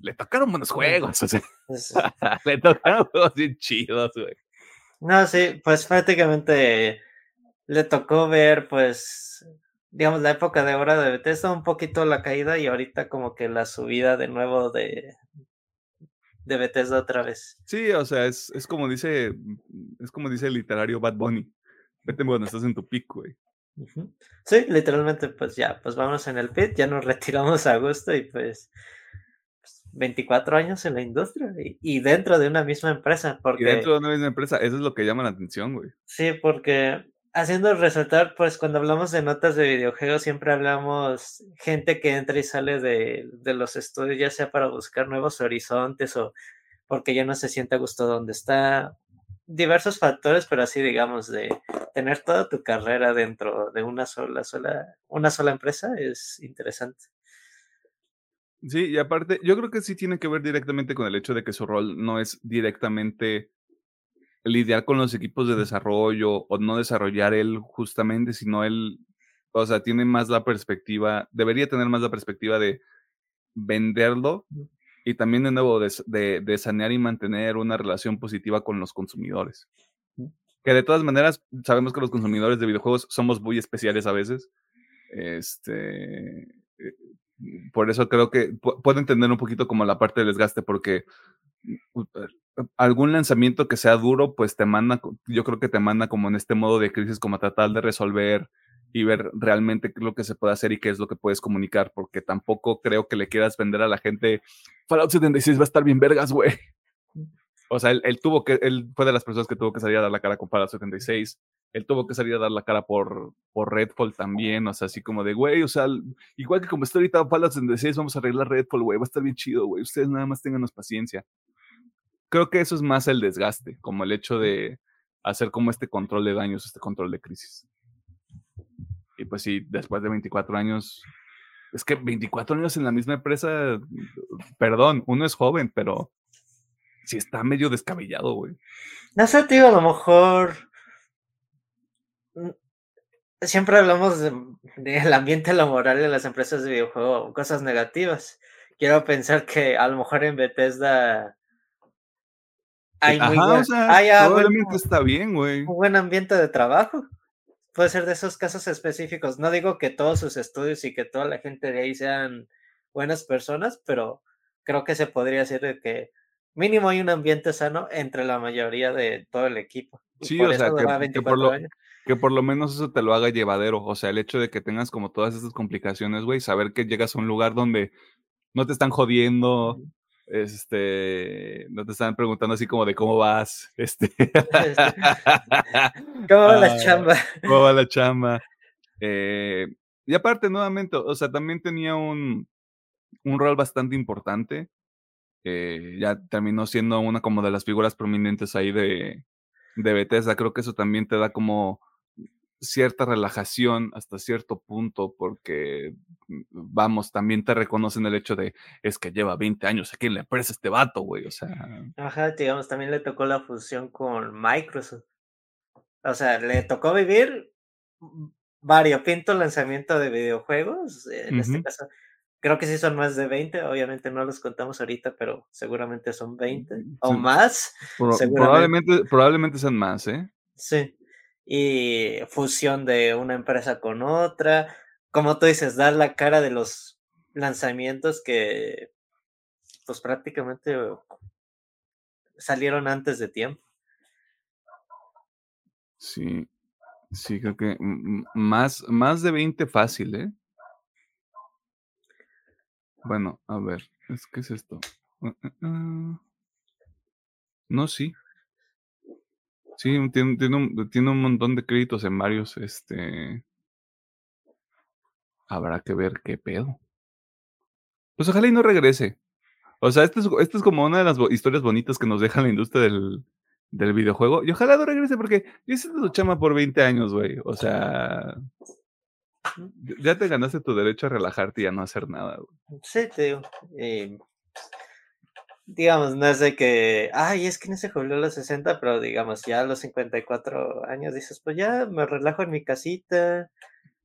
le tocaron buenos juegos, o sea, le tocaron juegos bien chidos, güey. No, sí, pues prácticamente le tocó ver, pues, digamos, la época de hora de Bethesda, un poquito la caída y ahorita como que la subida de nuevo de, de Bethesda otra vez. Sí, o sea, es, es como dice, es como dice el literario Bad Bunny. Vete cuando estás en tu pico, güey. Sí, literalmente, pues ya, pues vamos en el pit, ya nos retiramos a gusto y pues 24 pues, años en la industria y, dentro de una misma empresa. Porque, y dentro de una misma empresa, eso es lo que llama la atención, güey. Sí, porque haciendo resaltar, pues cuando hablamos de notas de videojuegos, siempre hablamos gente que entra y sale de, los estudios, ya sea para buscar nuevos horizontes o porque ya no se siente a gusto donde está. Diversos factores, pero así digamos, de tener toda tu carrera dentro de una sola, sola, una sola empresa es interesante. Sí, y aparte, yo creo que sí tiene que ver directamente con el hecho de que su rol no es directamente lidiar con los equipos de desarrollo o no desarrollar él justamente, sino él, o sea, tiene más la perspectiva, debería tener más la perspectiva de venderlo y también de nuevo de, sanear y mantener una relación positiva con los consumidores. Que de todas maneras sabemos que los consumidores de videojuegos somos muy especiales a veces. Este, eh, por eso creo que puedo entender un poquito como la parte del desgaste, porque algún lanzamiento que sea duro, pues te manda, yo creo que te manda como en este modo de crisis, como tratar de resolver y ver realmente lo que se puede hacer y qué es lo que puedes comunicar, porque tampoco creo que le quieras vender a la gente, Fallout 76 va a estar bien vergas, güey. O sea, él, tuvo que, él fue de las personas que tuvo que salir a dar la cara con Fallout 76. Él tuvo que salir a dar la cara por, por Redfall también, o sea, así como de, güey, o sea, igual que como está ahorita Fallout 76, vamos a arreglar Redfall, güey, va a estar bien chido, güey. Ustedes nada más tenganos paciencia creo que eso es más el desgaste, como el hecho de hacer como este control de daños, este control de crisis. Y pues sí, después de 24 años, es que 24 años en la misma empresa, perdón, uno es joven, pero sí está medio descabellado, güey. No sé, tío, a lo mejor siempre hablamos del de, ambiente laboral de las empresas de videojuego, cosas negativas. Quiero pensar que a lo mejor en Bethesda hay probablemente está bien, güey. Un buen ambiente de trabajo. Puede ser de esos casos específicos. No digo que todos sus estudios y que toda la gente de ahí sean buenas personas, pero creo que se podría decir de que mínimo hay un ambiente sano entre la mayoría de todo el equipo. Sí, o sea, que, por lo, que por lo menos eso te lo haga llevadero. O sea, el hecho de que tengas como todas estas complicaciones, güey, saber que llegas a un lugar donde no te están jodiendo, este, no te estaban preguntando así como de cómo vas, este. ¿Cómo va la chamba? ¿Cómo va la chamba? Eh, y aparte, nuevamente, o sea, también tenía un, un rol bastante importante. Eh, ya terminó siendo una como de las figuras prominentes ahí de, de Bethesda. Creo que eso también te da como cierta relajación hasta cierto punto, porque, mm, vamos, también te reconocen el hecho de, es que lleva 20 años aquí en la empresa este vato, güey, o sea. Ajá, digamos, también le tocó la fusión con Microsoft. O sea, le tocó vivir variopinto lanzamiento de videojuegos, en este caso, creo que sí son más de 20, obviamente no los contamos ahorita, pero seguramente son 20 mm, o más. probablemente, probablemente sean más, ¿eh? Sí y fusión de una empresa con otra. Como tú dices, dar la cara de los lanzamientos que pues prácticamente salieron antes de tiempo. Sí, sí, creo que más, más de 20 fácil, ¿eh? Bueno, a ver, ¿qué es esto? Uh, uh, uh. No, sí. Sí, tiene, tiene, un, tiene un montón de créditos en varios, este... Habrá que ver qué pedo. Pues ojalá y no regrese. O sea, esta es, es como una de las historias bonitas que nos deja la industria del, del videojuego. Y ojalá no regrese porque hice tu chama por 20 años, güey. O sea, ya te ganaste tu derecho a relajarte y a no hacer nada, güey. Sí, te digo. Eh, digamos, no es de que, ay, es que no se jubiló a los 60, pero digamos, ya a los 54 años dices, pues ya me relajo en mi casita,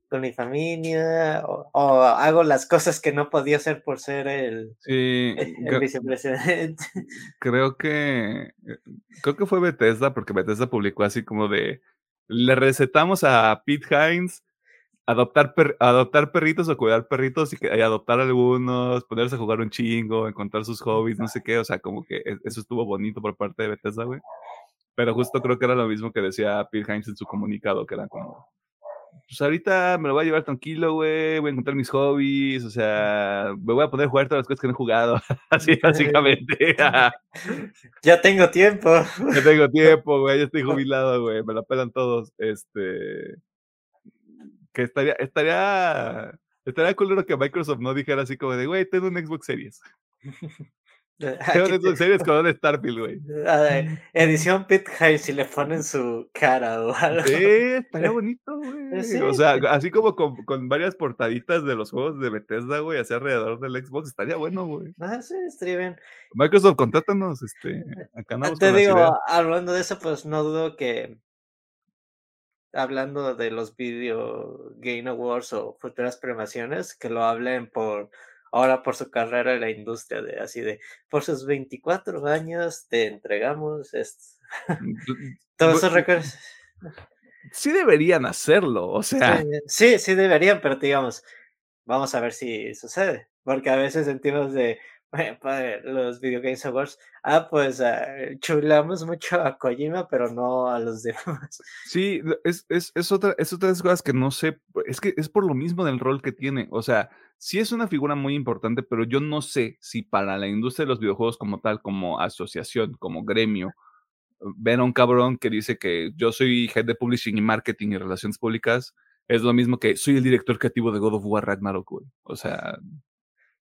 con mi familia, o, hago las cosas que no podía hacer por ser el, vicepresidente. Creo que, creo que fue Bethesda, porque Bethesda publicó así como de, le recetamos a Pete Hines adoptar, adoptar perritos o cuidar perritos y, adoptar algunos, ponerse a jugar un chingo, encontrar sus hobbies, no sé qué, o sea, como que e, eso estuvo bonito por parte de Bethesda, güey. Pero justo creo que era lo mismo que decía Pete Hines en su comunicado, que era como, pues ahorita me lo voy a llevar tranquilo, güey, voy a encontrar mis hobbies, o sea, me voy a poder jugar todas las cosas que no he jugado, así básicamente. ya tengo tiempo. Ya tengo tiempo, güey, ya estoy jubilado, güey, me la pelan todos, este que estaría, estaría, estaría culero que Microsoft no dijera así como de, güey, tengo un Xbox Series. tengo un Xbox Series con un Starfield, güey. Edición Pit High, si le ponen su cara o algo. Sí, estaría bonito, güey. O sea, así como con, con, varias portaditas de los juegos de Bethesda, güey, hacia alrededor del Xbox, estaría bueno, güey. Ah, sí, estaría bien. Microsoft, contátanos, este, acá no Te digo, hablando de eso, pues no dudo que hablando de los Video Game Awards o futuras premiaciones, que lo hablen por ahora por su carrera en la industria, de así de, por sus 24 años te entregamos esto. Mm, Todos esos recuerdos. Sí deberían hacerlo, o sea. Sí, sí, deberían, pero digamos, vamos a ver si sucede, porque a veces sentimos de, los Video Games Awards. Ah, pues ah, chulamos mucho a Kojima, pero no a los demás. Sí, es, es, es, otra, es otra de las cosas que no sé. Es que es por lo mismo del rol que tiene. O sea, sí es una figura muy importante, pero yo no sé si para la industria de los videojuegos como tal, como asociación, como gremio, ver a un cabrón que dice que yo soy head de publishing y marketing y relaciones públicas, es lo mismo que soy el director creativo de God of War Ragnarok, güey. O sea,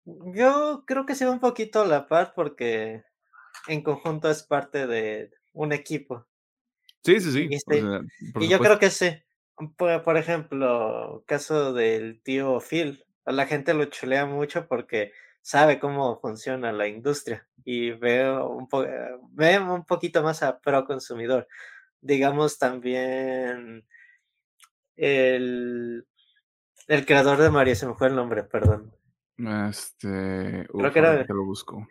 yo creo que va un poquito a la par porque en conjunto es parte de un equipo. Sí, sí, sí. Y, este, yo creo que sí. Por, ejemplo, caso del tío Phil, la gente lo chulea mucho porque sabe cómo funciona la industria y veo un, ve un poquito más a pro consumidor. Digamos también el, el creador de Mario, se me fue el nombre, perdón. Este. Creo que era. lo busco.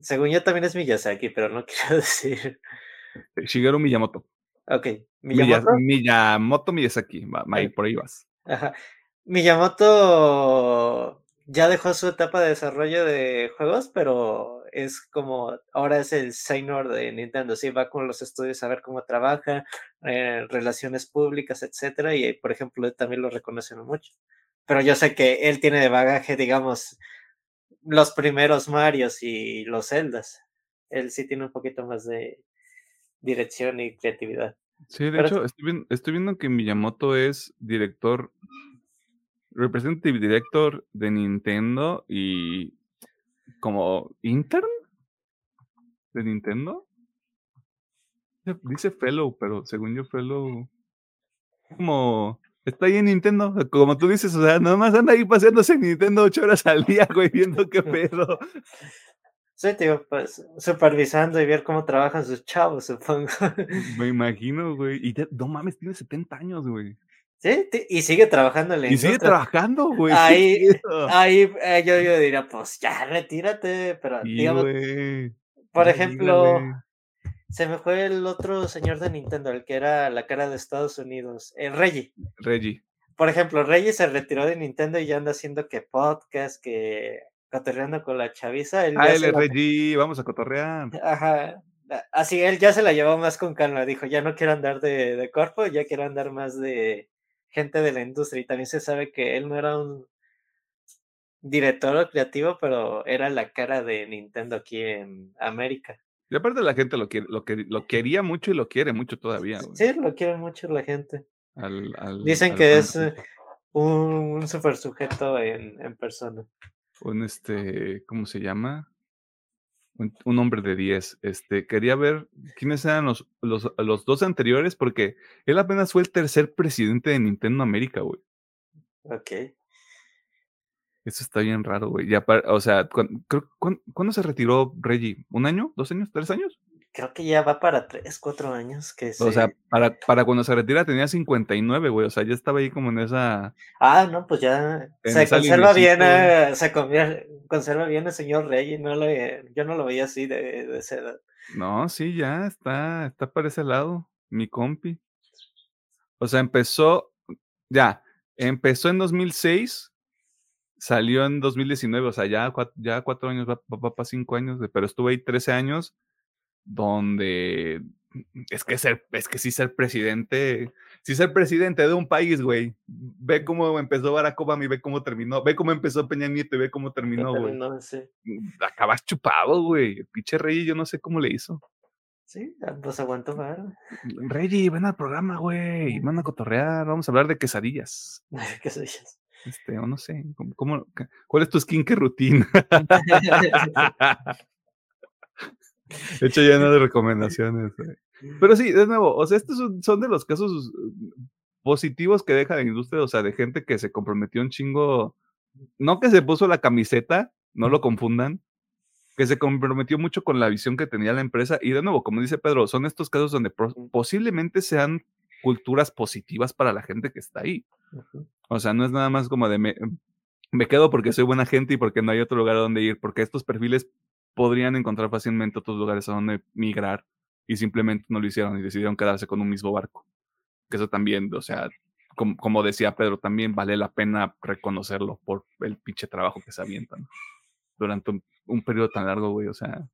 Según yo también es Miyazaki, pero no quiero decir. Eh, Shigeru Miyamoto. Ok. Miyamoto. Miyamoto Miyazaki. Por ahí vas. Ajá. Miyamoto ya dejó su etapa de desarrollo de juegos, pero es como ahora es el senior de Nintendo. Sí, va con los estudios a ver cómo trabaja, eh, relaciones públicas, etcétera. Y por ejemplo, también lo reconocen mucho pero yo sé que él tiene de bagaje, digamos, los primeros Marios y los Zeldas. Él sí tiene un poquito más de dirección y creatividad. Sí, de hecho, estoy, viendo, que Miyamoto es director, representative director de Nintendo y como intern de Nintendo. Dice fellow, pero según yo fellow como está ahí en Nintendo, como tú dices, o sea, nomás anda ahí paseándose en Nintendo ocho horas al día, güey, viendo qué pedo. Sí, tío, pues supervisando y ver cómo trabajan sus chavos, supongo. Me imagino, güey. Y no mames, tiene 70 años, güey. Sí, y sigue trabajando en la Y sigue trabajando, güey. Ahí, ahí eh, yo, yo, diría, pues ya, retírate, pero digamos, por ejemplo, se me fue el otro señor de Nintendo, el que era la cara de Estados Unidos, el Reggie. Reggie. Por ejemplo, Reggie se retiró de Nintendo y ya anda haciendo que podcast, que cotorreando con la chaviza. Él ah, él Reggie, vamos a cotorrear. Ajá. Así él ya se la llevó más con calma. Dijo, ya no quiero andar de, de cuerpo, ya quiero andar más de gente de la industria. Y también se sabe que él no era un director creativo, pero era la cara de Nintendo aquí en América. Y aparte la gente lo, quiere, lo, que, lo quería mucho y lo quiere mucho todavía. Sí, lo quiere mucho la gente. Dicen que es eh, un, super sujeto en, en persona un este, ¿cómo se llama? Un, hombre de 10. Este, quería ver quiénes eran los, los, los, dos anteriores, porque él apenas fue el tercer presidente de Nintendo América, güey. Ok. Eso está bien raro, güey. Ya, o sea, ¿cuándo, se retiró Reggie? ¿Un año? ¿Dos años? ¿Tres años? Creo que ya va para tres, cuatro años que O sea, para, para cuando se retira tenía 59, güey. O sea, ya estaba ahí como en esa. Ah, no, pues ya se conserva bien, eh, se conserva bien el señor Rey. No yo no lo veía así de, de esa edad. No, sí, ya está, está para ese lado, mi compi. O sea, empezó, ya, empezó en 2006, salió en 2019, o sea, ya, ya cuatro años, va, para cinco años, pero estuve ahí 13 años donde es que ser, es que sí ser presidente, sí ser presidente de un país, güey. Ve cómo empezó Barack Obama y ve cómo terminó, ve cómo empezó Peña Nieto y ve cómo terminó, güey. Mm, acabas chupado, güey. Pinche Rey, yo no sé cómo le hizo. Sí, pues aguantó ¿verdad? Reggie, ven al programa, güey. Van a cotorrear, vamos a hablar de quesadillas. quesadillas. Este, o no sé, ¿cómo, cuál es tu skincare rutina? He hecho lleno de recomendaciones. Pero sí, de nuevo, o sea, estos son, de los casos mm, positivos que deja la industria, o sea, de gente que se comprometió un chingo, no que se puso la camiseta, no lo confundan, que se comprometió mucho con la visión que tenía la empresa. Y de nuevo, como dice Pedro, son estos casos donde posiblemente sean culturas positivas para la gente que está ahí. O sea, no es nada más como de me, me quedo porque soy buena gente y porque no hay otro lugar a donde ir, porque estos perfiles podrían encontrar fácilmente otros lugares a donde migrar y simplemente no lo hicieron y decidieron quedarse con un mismo barco. Que eso también, o sea, como, decía Pedro, también vale la pena reconocerlo por el pinche trabajo que se avientan durante un, periodo tan largo, güey. O sea,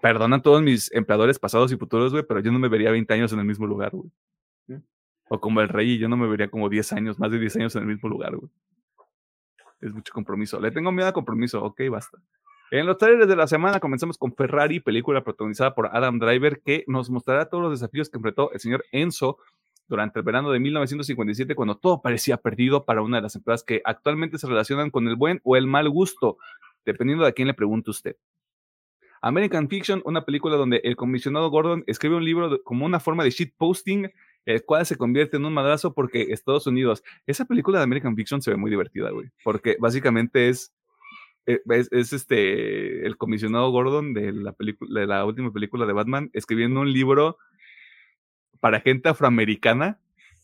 perdona a todos mis empleadores pasados y futuros, güey, pero yo no me vería 20 años en el mismo lugar, güey. O como el rey, yo no me vería como 10 años, más de 10 años en el mismo lugar, güey. Es mucho compromiso. Le tengo miedo a compromiso, ok, basta. En los trailers de la semana comenzamos con Ferrari, película protagonizada por Adam Driver, que nos mostrará todos los desafíos que enfrentó el señor Enzo durante el verano de 1957, cuando todo parecía perdido para una de las empresas que actualmente se relacionan con el buen o el mal gusto, dependiendo de a quién le pregunte usted. American Fiction, una película donde el comisionado Gordon escribe un libro como una forma de shitposting, el cual se convierte en un madrazo porque Estados Unidos. Esa película de American Fiction se ve muy divertida, güey, porque básicamente es eh, es, este el comisionado Gordon de la película de la última película de Batman escribiendo un libro para gente afroamericana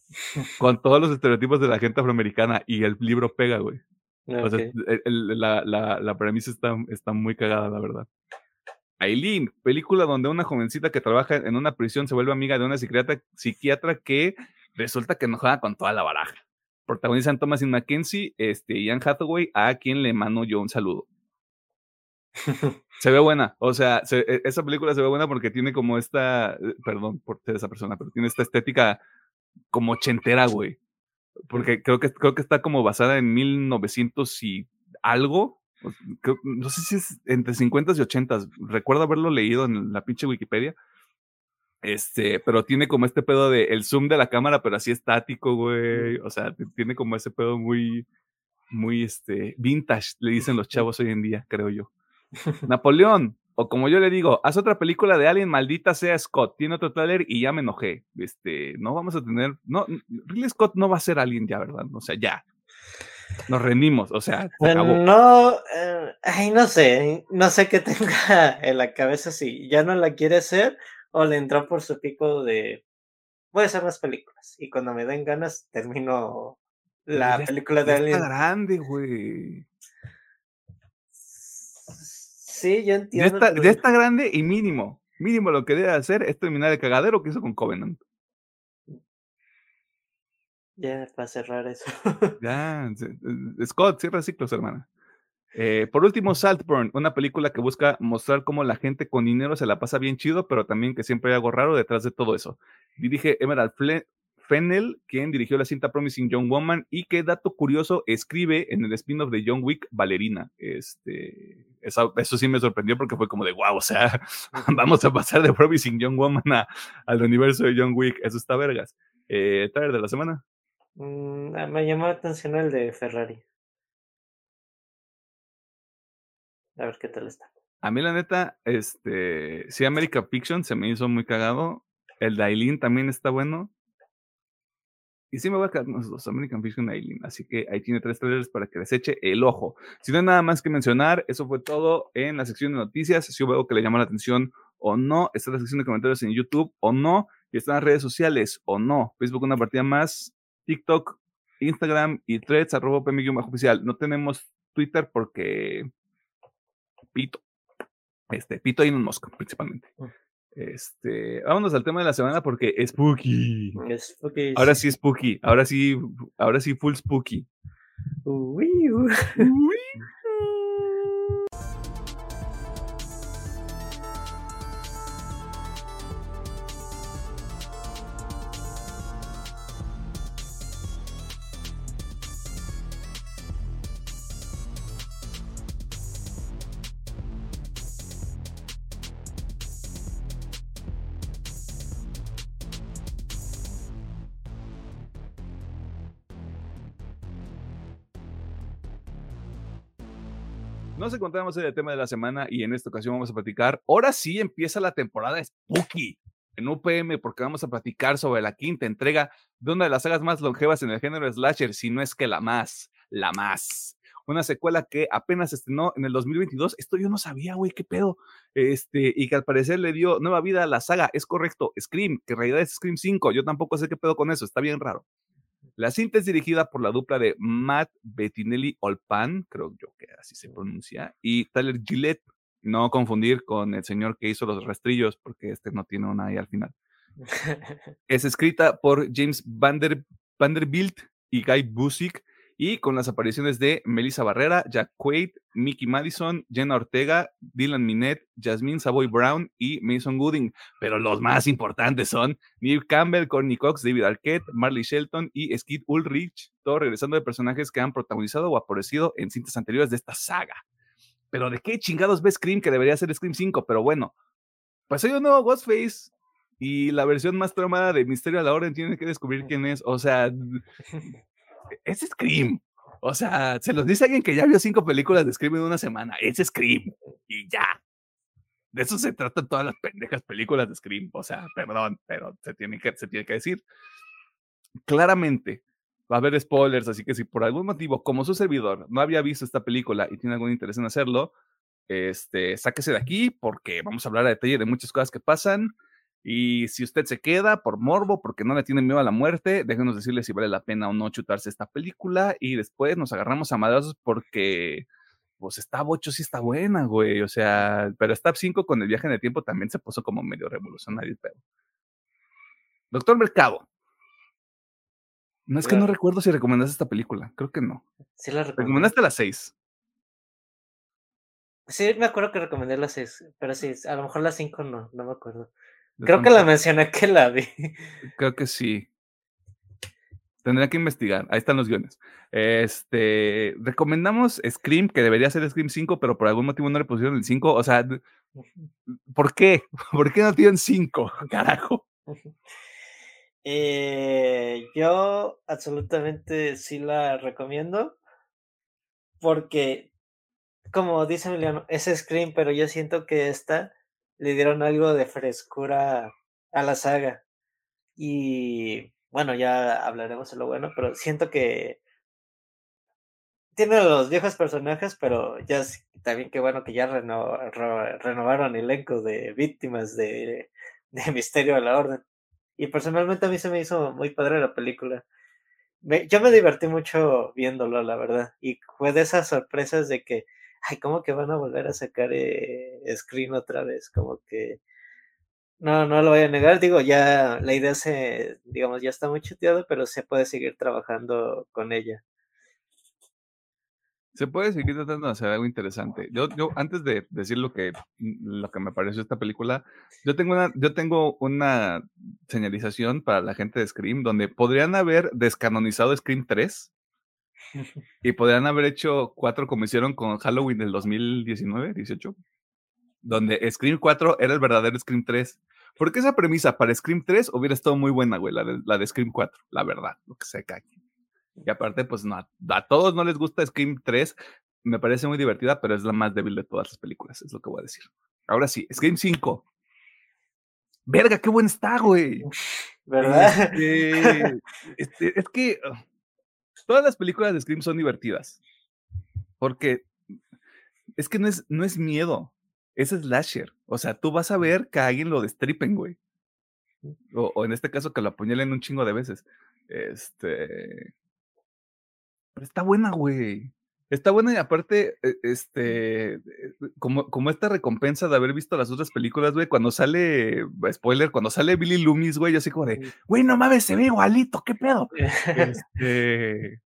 con todos los estereotipos de la gente afroamericana y el libro pega, güey. la, la, la, premisa está, está muy cagada, la verdad. Aileen, película donde una jovencita que trabaja en una prisión se vuelve amiga de una psiquiatra, psiquiatra que resulta que no juega con toda la baraja protagonizan Thomasin McKenzie este, y Anne Hathaway, a quien le mando yo un saludo. se ve buena, o sea, e, esa película se ve buena porque tiene como esta, eh, perdón por ser esa persona, pero tiene esta estética como ochentera, güey. Porque creo que, creo que está como basada en 1900 y algo. No sé si es entre 50 y 80. Recuerdo haberlo leído en la pinche Wikipedia. Este, pero tiene como este pedo de el zoom de la cámara, pero así estático, güey. O sea, tiene como ese pedo muy, muy, este, vintage, le dicen los chavos hoy en día, creo yo. Napoleón, O como yo le digo, haz otra película de Alien, maldita sea Scott. Tiene otro trailer y ya me enojé. Este, no vamos a tener. No, Ridley Scott no va a ser Alien ya, ¿verdad? O sea, ya. Nos rendimos, o sea. no, eh, ay, no sé. No sé qué tenga en la cabeza si ya no la quiere hacer o le entró por su pico de. Voy a hacer más películas. Y cuando me den ganas, termino la película de Alien. Está grande, güey. Sí, yo entiendo. Ya está, grande y mínimo. Mínimo lo que debe hacer es terminar el cagadero que hizo con Covenant. Ya, para cerrar eso. ya, eh, Scott, cierra ciclos, hermana. Eh, por último, Saltburn, una película que busca mostrar cómo la gente con dinero se la pasa bien chido, pero también que siempre hay algo raro detrás de todo eso. Dirige Emerald Fennel, quien dirigió la cinta Promising Young Woman y que dato curioso escribe en el spin-off de John Wick Valerina. Este, eso, sí me sorprendió porque fue como de wow, o sea, vamos a pasar de Promising Young Woman al universo de John Wick. Eso está vergas. Eh, ¿Trailer de la semana? Mm, ah, me llamó la atención el de Ferrari. A ver qué tal está. A mí, la neta, este, sí, America Fiction se me hizo muy cagado. El de también está bueno. Y sí me voy a quedar los American Fiction Alien. Así que ahí tiene tres trailers para que les eche el ojo. Si no hay nada más que mencionar, eso fue todo en la sección de noticias. Si hubo algo que le llamó la atención o no, está en la sección de comentarios en YouTube o no, y está en las redes sociales o no. Facebook una partida más, TikTok, Instagram y threads arroba bajo oficial. No tenemos Twitter porque Pito. Este, Pito y un Mosco, principalmente. Mm. Este, vámonos al tema de la semana porque es spooky. spooky. Ahora sí spooky, ahora sí, ahora sí full spooky. Uy, uy. Nos encontramos en el tema de la semana y en esta ocasión vamos a platicar. Ahora sí empieza la temporada Spooky en UPM porque vamos a platicar sobre la quinta entrega de una de las sagas más longevas en el género slasher, si no es que la más, la más. Una secuela que apenas estrenó en el 2022. Esto yo no sabía, güey, qué pedo. Este, y que al parecer le dio nueva vida a la saga. Es correcto, Scream, que en realidad es Scream 5. Yo tampoco sé qué pedo con eso, está bien raro. La cinta es dirigida por la dupla de Matt Bettinelli Olpan, creo yo que así se pronuncia, y Tyler Gillette. No confundir con el señor que hizo los rastrillos, porque este no tiene una ahí al final. es escrita por James Vanderbilt y Guy Busick y con las apariciones de Melissa Barrera, Jack Quaid, Mickey Madison, Jenna Ortega, Dylan Minette, Jasmine Savoy Brown y Mason Gooding. Pero los más importantes son Neil Campbell, Courtney Cox, David Arquette, Marley Shelton y Skid Ulrich, todos regresando de personajes que han protagonizado o aparecido en cintas anteriores de esta saga. Pero ¿de qué chingados ve Scream que debería ser Scream 5? Pero bueno, pues hay un nuevo Ghostface y la versión más tramada de Misterio a la Orden tiene que descubrir quién es. O sea, es Scream. O sea, se los dice alguien que ya vio cinco películas de Scream en una semana. Es Scream. Y ya. De eso se tratan todas las pendejas películas de Scream. O sea, perdón, pero se tiene que, decir. Claramente va a haber spoilers, así que si por algún motivo, como su servidor, no había visto esta película y tiene algún interés en hacerlo, este, sáquese de aquí porque vamos a hablar a detalle de muchas cosas que pasan. Y si usted se queda por morbo, porque no le tiene miedo a la muerte, déjenos decirle si vale la pena o no chutarse esta película. Y después nos agarramos a madrazos porque, pues, está 8 sí está buena, güey. O sea, pero Stab 5 con el viaje en el tiempo también se puso como medio revolucionario pero Doctor Mercado. No es que no recuerdo si recomendaste esta película. Creo que no. Sí la Recomendaste la 6. Sí, me acuerdo que recomendé la 6, pero sí, a lo mejor la 5 no, no me acuerdo. Creo que la mencioné que la vi. Creo que sí. Tendría que investigar. Ahí están los guiones. Este, recomendamos Scream, que debería ser Scream 5, pero por algún motivo no le pusieron el 5. O sea, ¿por qué? ¿Por qué no tienen 5? Carajo. Eh, yo absolutamente sí la recomiendo porque como dice Emiliano, es Scream, pero yo siento que esta le dieron algo de frescura a la saga. Y bueno, ya hablaremos de lo bueno, pero siento que tiene los viejos personajes, pero ya también qué bueno que ya renovaron el elenco de víctimas de, de Misterio a la Orden. Y personalmente a mí se me hizo muy padre la película. yo me divertí mucho viéndolo, la verdad. Y fue de esas sorpresas de que, ay, ¿cómo que van a volver a sacar eh, Screen otra vez? Como que no, no lo voy a negar, digo, ya la idea se, digamos, ya está muy chuteado, pero se puede seguir trabajando con ella. Se puede seguir tratando de hacer algo interesante. Yo, yo antes de decir lo que, lo que me pareció esta película, yo tengo una, yo tengo una señalización para la gente de Scream donde podrían haber descanonizado Scream 3 y podrían haber hecho cuatro como hicieron con Halloween del 2019, 18 donde Scream 4 era el verdadero Scream 3. Porque esa premisa para Scream 3 hubiera estado muy buena, güey, la de, la de Scream 4, la verdad, lo que se cae. Y aparte, pues no, a todos no les gusta Scream 3, me parece muy divertida, pero es la más débil de todas las películas, es lo que voy a decir. Ahora sí, Scream 5. Verga, qué buen está, güey. ¿Verdad? Este, este, es que uh, todas las películas de Scream son divertidas. Porque es que no es, no es miedo es slasher. O sea, tú vas a ver que a alguien lo destripen, güey. O, en este caso que lo apuñalen un chingo de veces. Este. Pero está buena, güey. Está buena y aparte, e, este, como, como esta recompensa de haber visto las otras películas, güey, cuando sale, spoiler, cuando sale Billy Loomis, güey, yo así como de, güey, no mames, se ve igualito, ¿qué pedo? este,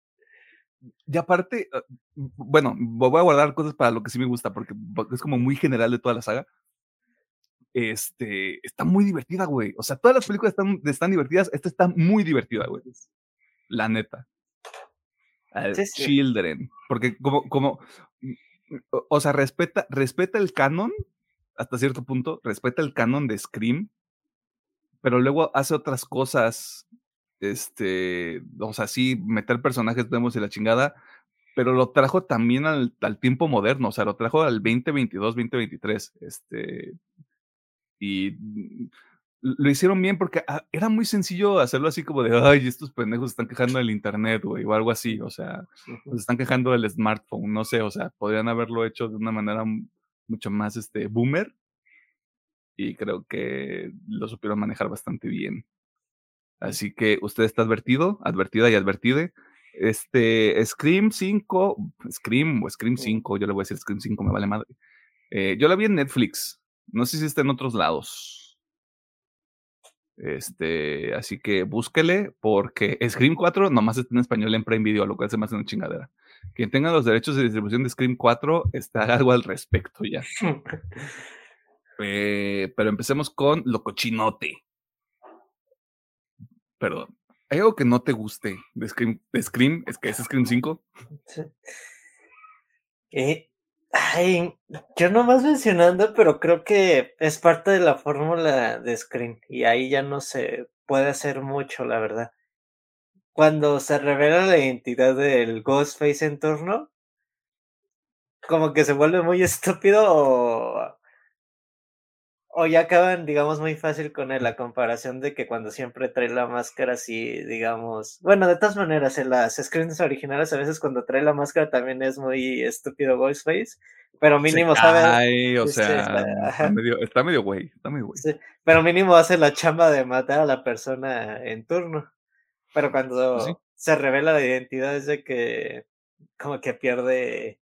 y aparte, ah, bueno, voy a guardar cosas para lo que sí me gusta, porque es como muy general de toda la saga. Este, está muy divertida, güey. O sea, todas las películas están, están divertidas. Esta está muy divertida, güey. La neta. Children. Porque como, como, mm, o sea, respeta, respeta el canon hasta cierto punto, respeta el canon de Scream, pero luego hace otras cosas este, o sea, sí, meter personajes nuevos y la chingada, pero lo trajo también al, tiempo moderno, o sea, lo trajo al 2022, 2023, este, y lo hicieron bien porque ah, era muy sencillo hacerlo así como de, ay, estos pendejos están quejando del internet, güey, o algo así, o sea, se están quejando del smartphone, no sé, o sea, podrían haberlo hecho de una manera mucho más, este, boomer, y creo que lo supieron manejar bastante bien. Así que usted está advertido, advertida y advertide. Este, Scream 5, Scream o Scream 5, yo le voy a decir Scream 5, me vale madre. Eh, yo la vi en Netflix, no sé si está en otros lados. Este, así que búsquele porque Scream 4 nomás está en español en Prime Video, lo cual se me hace una chingadera. Quien tenga los derechos de distribución de Scream 4 está algo al respecto ya. Eh, pero empecemos con lo cochinote perdón, ¿hay algo que no te guste de Scream? Scream? ¿Es que es Scream 5? Eh, ay, yo nomás mencionando, pero creo que es parte de la fórmula de Scream y ahí ya no se puede hacer mucho, la verdad. Cuando se revela la identidad del Ghostface en turno, como que se vuelve muy estúpido o o ya acaban, digamos, muy fácil con él, la comparación de que cuando siempre trae la máscara así, digamos, bueno, de todas maneras, en las screens originales a veces cuando trae la máscara también es muy estúpido Ghostface, pero mínimo sabe... o sea, está, medio, está medio güey, está medio güey. pero mínimo hace la chamba de matar a la persona en turno, pero cuando se revela la identidad es de que como que pierde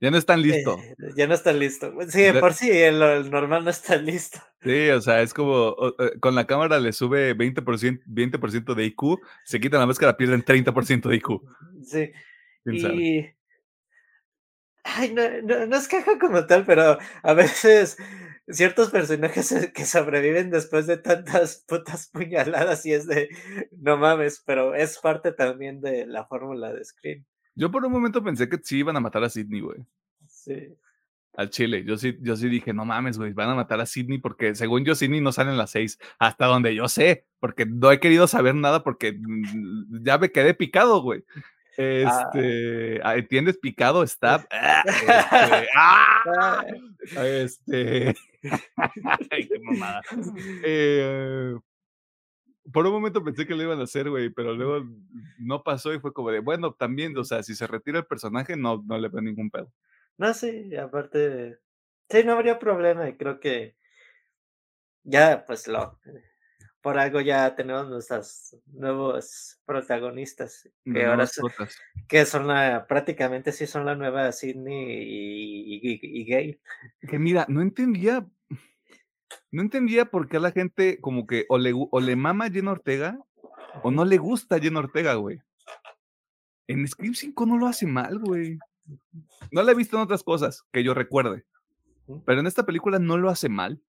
ya no están listo. Eh, ya no están listo. Sí, por sí, el, normal no está listo. Sí, o sea, es como eh, con la cámara le sube 20%, 20 de IQ, se quitan la máscara, pierden 30% de IQ. Sí. Y. Ay, no, no, no, es caja como tal, pero a veces ciertos personajes que sobreviven después de tantas putas puñaladas y es de no mames, pero es parte también de la fórmula de Scream. Yo por un momento pensé que sí iban a matar a Sidney, güey. Sí. Al Chile. Yo sí, yo sí dije, no mames, güey, van a matar a Sidney porque según yo, Sidney no sale en las seis. Hasta donde yo sé, porque no he querido saber nada porque mm, ya me quedé picado, güey. Este, ah. ¿entiendes? Picado, stab. Ah, este, ¡ah! este, ay, qué mamada. Eh, por un momento pensé que lo iban a hacer, güey, pero luego no pasó y fue como de, bueno, también, o sea, si se retira el personaje, no, no le veo ningún pedo. No, sí, aparte, sí, no habría problema y creo que ya, pues lo, por algo ya tenemos nuestros nuevos protagonistas, que ahora son, que son la, prácticamente sí son la nueva Sidney y, y, Gay. Que mira, no entendía, no entendía por qué a la gente como que o le, o le mama a Jen Ortega o no le gusta a Jen Ortega, güey. En Scream 5 no lo hace mal, güey. No la he visto en otras cosas que yo recuerde. Pero en esta película no lo hace mal.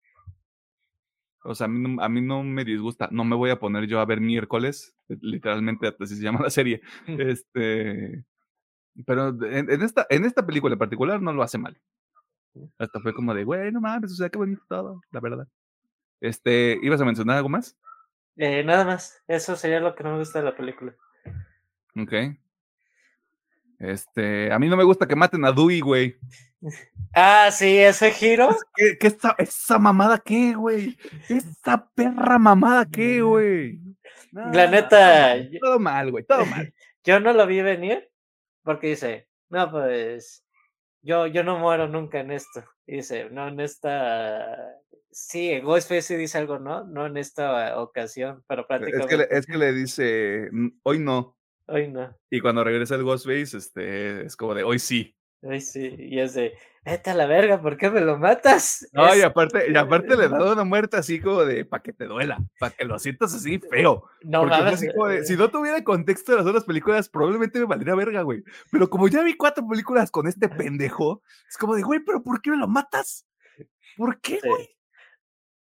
O sea, a mí, no, a mí, no, me disgusta. No me voy a poner yo a ver miércoles, eh, literalmente así se llama la serie. Este, pero en, esta, en esta película en particular no lo hace mal. Hasta fue como de, güey, no mames, o sea, qué bonito todo, la verdad. Este, ¿ibas a mencionar algo más? Eh, nada más. Eso sería lo que no me gusta de la película. Ok. Este, a mí no me gusta que maten a Dewey, güey. Ah, sí, ese giro. ¿Qué, qué esa, esa, mamada qué, güey? Esa perra mamada qué, güey. la neta. Todo mal, güey, todo mal. Yo no lo vi venir porque dice, no, pues yo, yo no muero nunca en esto. dice, no, en esta. Sí, Ghostface dice algo, ¿no? No en esta ocasión, pero prácticamente. Es que le, es que le dice, hoy no. Hoy no. Y cuando regresa el Ghostface, este, es como de, hoy sí. Hoy sí. Y es de, vete a la verga, ¿por qué me lo matas? No, y aparte, y aparte le da una muerte así como de, para que te duela, para que lo sientas así feo. No mames. Eh, si no tuviera contexto de las otras películas, probablemente me valdría verga, güey. Pero como ya vi cuatro películas con este pendejo, es como de, güey, pero ¿por qué me lo matas? ¿Por qué, güey?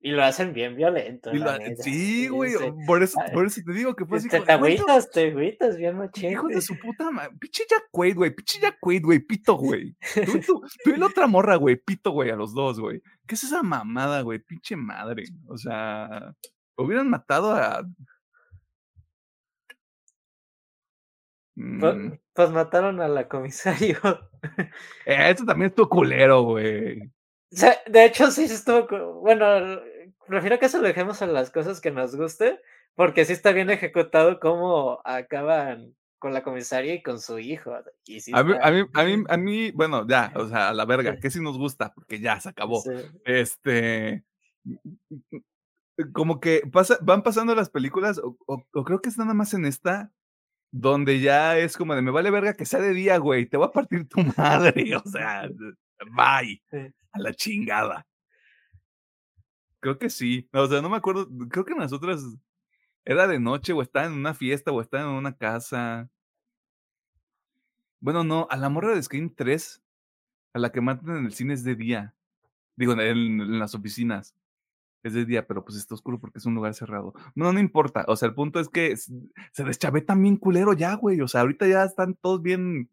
Y lo hacen bien violento. sí, güey. Por, eso, por eso te digo que fue así. Te, te agüitas, te agüitas bien machín. Hijo de su puta madre. Pinche Jack Quaid, güey. Pinche Jack Quaid, güey. Pito, güey. Tú, y la otra morra, güey. Pito, güey, a los dos, güey. ¿Qué es esa mamada, güey? Pinche madre. O sea, hubieran matado a. Pues, mm. pues, mataron a la comisario. Eh, esto también es tu culero, güey. De hecho, sí estuvo. Bueno, prefiero que se lo dejemos a las cosas que nos guste, porque sí está bien ejecutado cómo acaban con la comisaria y con su hijo. a, mí, a, mí, a, mí, bueno, ya, o sea, a la verga, que sí nos gusta, porque ya se acabó. Este. Como que pasa, van pasando las películas, o, creo que es nada más en esta, donde ya es como de me vale verga que sea de día, güey, te va a partir tu madre, o sea, bye a la chingada. Creo que sí. O sea, no me acuerdo. Creo que nosotras era de noche o estaba en una fiesta o estaba en una casa. Bueno, no, a la morra de Scream 3, a la que matan en el cine es de día. Digo, en, las oficinas. Es de día, pero pues está oscuro porque es un lugar cerrado. No, no importa. O sea, el punto es que se deschavé también culero ya, güey. O sea, ahorita ya están todos bien,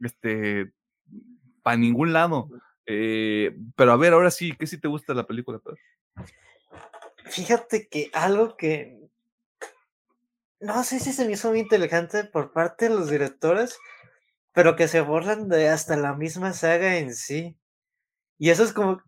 este, para ningún lado. Eh, pero a ver, ahora sí, ¿qué sí te gusta la película? Fíjate que algo que no sé si se me hizo muy inteligente por parte de los directores, pero que se borran de hasta la misma saga en sí. Y eso es como,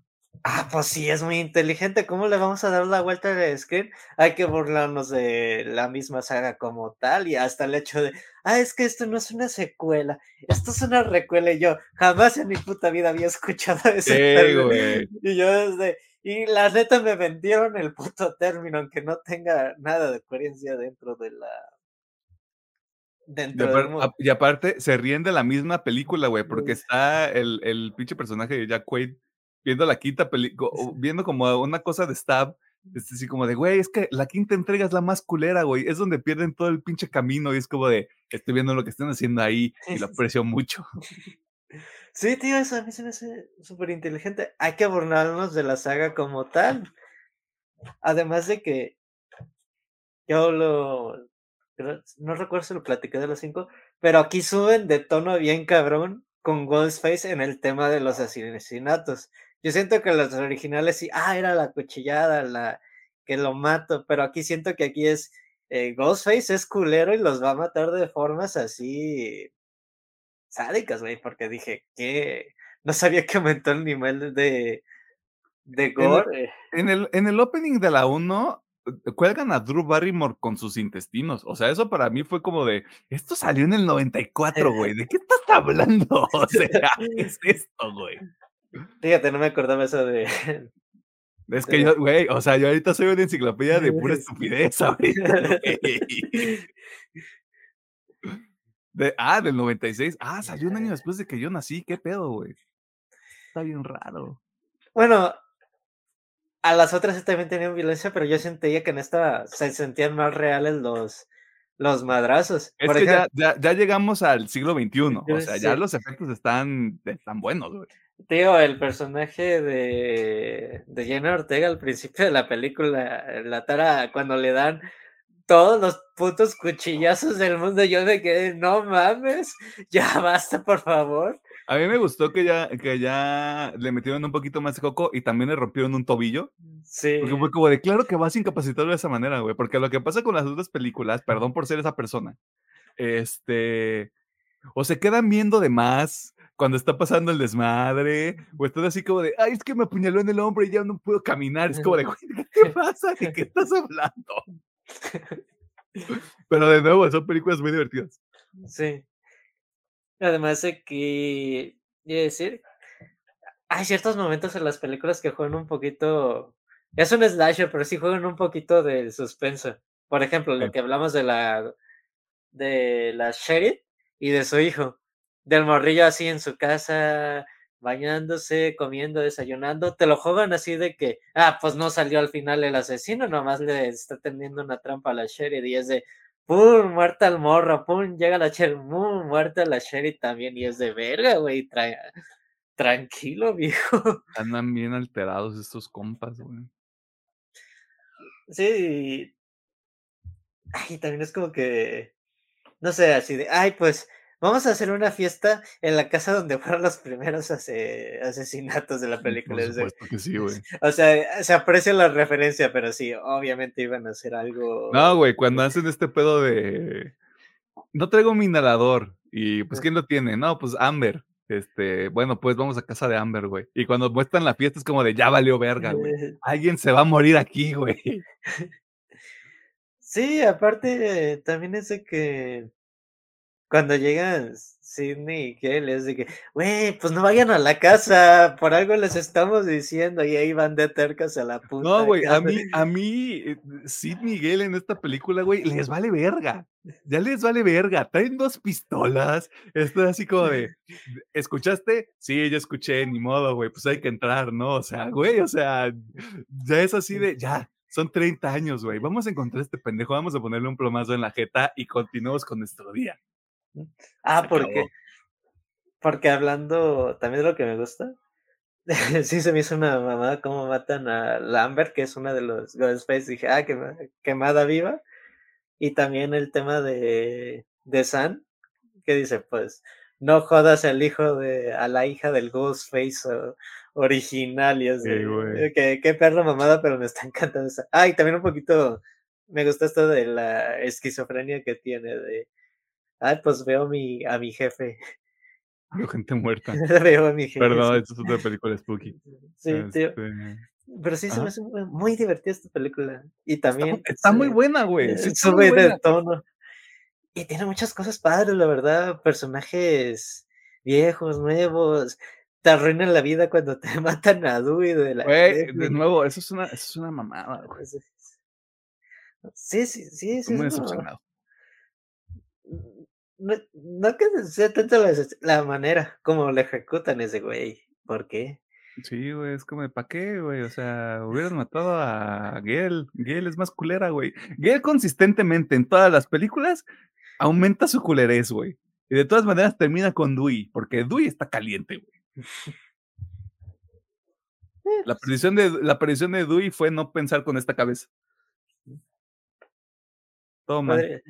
Ah, pues sí, es muy inteligente. ¿Cómo le vamos a dar la vuelta al screen? Hay que burlarnos de la misma saga como tal y hasta el hecho de, ah, es que esto no es una secuela, esto es una recuela. Y yo jamás en mi puta vida había escuchado ese. Y yo desde, y la neta me vendieron el puto término, aunque no tenga nada de coherencia dentro de la. Dentro y, aparte, se ríen de la misma película, güey, porque está el, el pinche personaje de Jack Quaid viendo la quinta película, viendo como una cosa de stab, es así como de, güey, es que la quinta entrega es la más culera, güey, es donde pierden todo el pinche camino y es como de, estoy viendo lo que están haciendo ahí y lo aprecio mucho. Sí, tío, eso a mí se me hace súper inteligente. Hay que abordarnos de la saga como tal. Además de que yo lo, no recuerdo si lo platiqué de los cinco, pero aquí suben de tono bien cabrón con Ghostface en el tema de los asesinatos. Yo siento que los originales sí, ah, era la cuchillada, la que lo mato, pero aquí siento que aquí es eh, Ghostface es culero y los va a matar de formas así sádicas, güey, porque dije que no sabía que aumentó el nivel de, de gore. En el, en el, opening de la 1 eh, cuelgan a Drew Barrymore con sus intestinos. O sea, eso para mí fue como de, esto salió en el 94, güey. ¿De qué estás hablando? O sea, ¿qué es esto, güey? Fíjate, no me acordaba eso de... Es que yo, güey, o sea, yo ahorita soy una enciclopedia de pura estupidez, ahorita, De, ah, del 96. Ah, salió un año después de que yo nací. ¿Qué pedo, güey? Está bien raro. Bueno, a las otras también tenían violencia, pero yo sentía que en esta se sentían más reales los, los madrazos. Es que ya, ya, llegamos al siglo XXI. O sea, ya los efectos están, están buenos, güey. Tío, el personaje de, de Jenna Ortega al principio de la película, la Tara, cuando le dan todos los putos cuchillazos del mundo, yo me quedé, no mames, ya basta, por favor. A mí me gustó que ya, que ya le metieron un poquito más de coco y también le rompieron un tobillo. Sí. Porque fue como de, claro que vas incapacitado de esa manera, güey. Porque lo que pasa con las otras películas, perdón por ser esa persona, este, o se quedan viendo de más, cuando está pasando el desmadre, o estás así como de, ay, es que me apuñaló en el hombro y ya no puedo caminar. Es como de, ¿qué pasa? ¿De qué estás hablando? Pero de nuevo, son películas muy divertidas. Sí. Además de que, decir, hay ciertos momentos en las películas que juegan un poquito, es un slasher, pero sí juegan un poquito de suspenso. Por ejemplo, lo que hablamos de la, de la Sheriff y de su hijo del morrillo así en su casa, bañándose, comiendo, desayunando, te lo juegan así de que, ah, pues no salió al final el asesino, nomás le está tendiendo una trampa a la Sherry y es de, pum, muerta al morro, pum, llega la Sherry, pum, muerta la Sherry también y es de verga, güey, tranquilo, viejo. Andan bien alterados estos compas, güey. Sí. Ay, también es como que, no sé, así de, ay, pues Vamos a hacer una fiesta en la casa donde fueron los primeros asesinatos de la película. Por supuesto que sí, güey. O sea, se aprecia la referencia, pero sí, obviamente iban a hacer algo. No, güey, cuando hacen este pedo de. No traigo mi inhalador. Y pues, ¿quién lo tiene? No, pues Amber. Este, bueno, pues vamos a casa de Amber, güey. Y cuando muestran la fiesta es como de ya valió verga, güey. Alguien se va a morir aquí, güey. Sí, aparte, también es de que cuando llegan Sidney y Gale es de que, güey, pues no vayan a la casa, por algo les estamos diciendo, y ahí van de tercas a la puta. No, güey, a mí, a mí, eh, Sidney y Gale en esta película, güey, les vale verga. Ya les vale verga. Traen dos pistolas. Esto es así como de, ¿escuchaste? Sí, yo escuché, ni modo, güey, pues hay que entrar, ¿no? O sea, güey, o sea, ya es así de, ya, son 30 años, güey. Vamos a encontrar a este pendejo, vamos a ponerle un plomazo en la jeta y continuamos con nuestro día. Ah, porque, porque hablando también de lo que me gusta, sí se me hizo una mamada cómo matan a Lambert, que es una de los Ghostface, dije, ah, quemada viva, y también el tema de, de San, que dice, pues, no jodas al hijo de, a la hija del Ghostface original, y es de, que, qué perro mamada, pero me está encantando esa. Ah, y también un poquito, me gusta esto de la esquizofrenia que tiene, de Ay, pues veo mi, a mi jefe. Veo gente muerta. veo a mi jefe. Perdón, esto es otra película spooky. Sí, tío. Este, Pero sí se me hace muy divertida esta película. Y también. Está, muy buena, güey. Eh, sube de tono. Y tiene muchas cosas padres, la verdad. Personajes viejos, nuevos. Te arruinan la vida cuando te matan a Dewey de la. Güey, de nuevo, eso es una, eso es una mamada, güey. Sí, sí, sí. sí muy decepcionado no, no que sea tanto la, manera como le ejecutan ese güey. ¿Por qué? Sí, güey, es como, ¿para qué, güey? O sea, hubieras matado a Gail. Gail es más culera, güey. Gail consistentemente en todas las películas aumenta su culerez, güey. Y de todas maneras termina con Dewey, porque Dewey está caliente, güey. La eh, predicción de, la de Dewey fue no pensar con esta cabeza. Todo mal.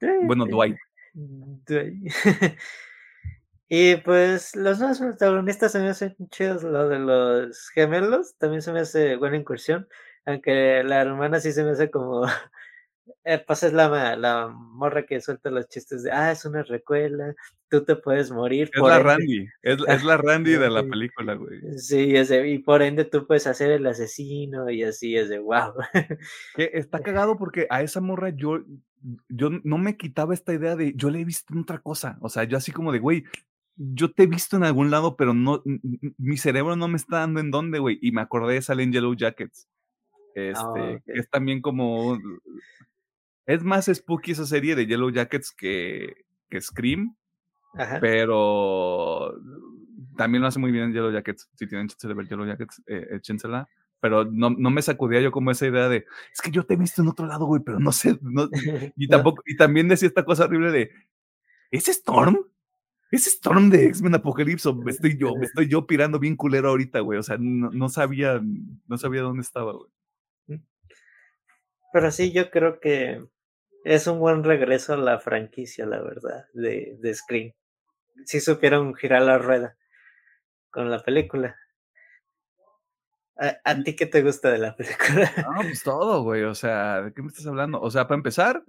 Bueno, Dwight. y pues los nuevos protagonistas se me hacen chidos, lo de los gemelos también se me hace buena incursión, aunque la hermana sí se me hace como Eh, pues es la, la morra que suelta los chistes de, ah, es una recuela, tú te puedes morir. Es la Randy, es, es, la Randy de la película, güey. Sí, ese, y por ende tú puedes hacer el asesino y así es de wow. Está cagado porque a esa morra yo, yo no me quitaba esta idea de, yo le he visto en otra cosa, o sea, yo así como de, güey, yo te he visto en algún lado, pero no, mi cerebro no me está dando en dónde, güey, y me acordé de Salen Yellow Jackets. Ah, este, que es también como es más spooky esa serie de Yellow Jackets que, que Scream. Pero también lo hace muy bien Yellow Jackets. Si tienen chance de ver Yellow Jackets, eh, échensela. Pero no, no, me sacudía yo como esa idea de, es que yo te he visto en otro lado, güey, pero no sé. y, tampoco, y también decía esta cosa horrible de, ¿es Storm? ¿Es Storm de X-Men Apocalypse? O estoy yo, me estoy yo pirando bien culero ahorita, güey. O sea, no, no, sabía, no sabía dónde estaba, güey. Pero sí, yo creo que es un buen regreso a la franquicia, la verdad, de, de Scream. Sí supieron girar la rueda con la película. ¿A, ti qué te gusta de la película? No, pues todo, güey. O sea, ¿de qué me estás hablando? O sea, para empezar,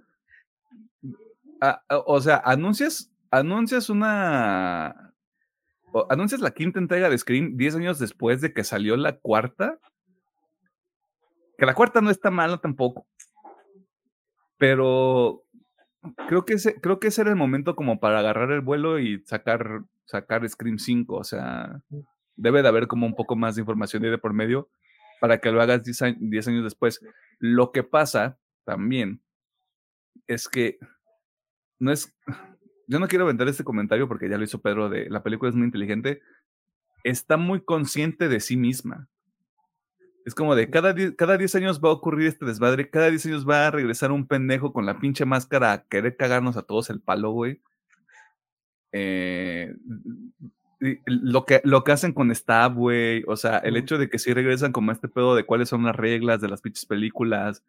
o sea, anuncias, anuncias una. anuncias la quinta entrega de Scream 10 años después de que salió la cuarta. Que la cuarta no está mala tampoco. Pero creo que, ese, creo que ese era el momento como para agarrar el vuelo y sacar, sacar Scream 5. O sea, debe de haber como un poco más de información de por medio para que lo hagas 10 años después. Lo que pasa también es que no es. Yo no quiero vender este comentario porque ya lo hizo Pedro de la película es muy inteligente. Está muy consciente de sí misma. Es como de cada 10 cada diez años va a ocurrir este desmadre, cada 10 años va a regresar un pendejo con la pinche máscara a querer cagarnos a todos el palo, güey. Eh, lo, que, lo que hacen con Stab, güey, o sea, el hecho de que sí regresan como este pedo de cuáles son las reglas de las pinches películas.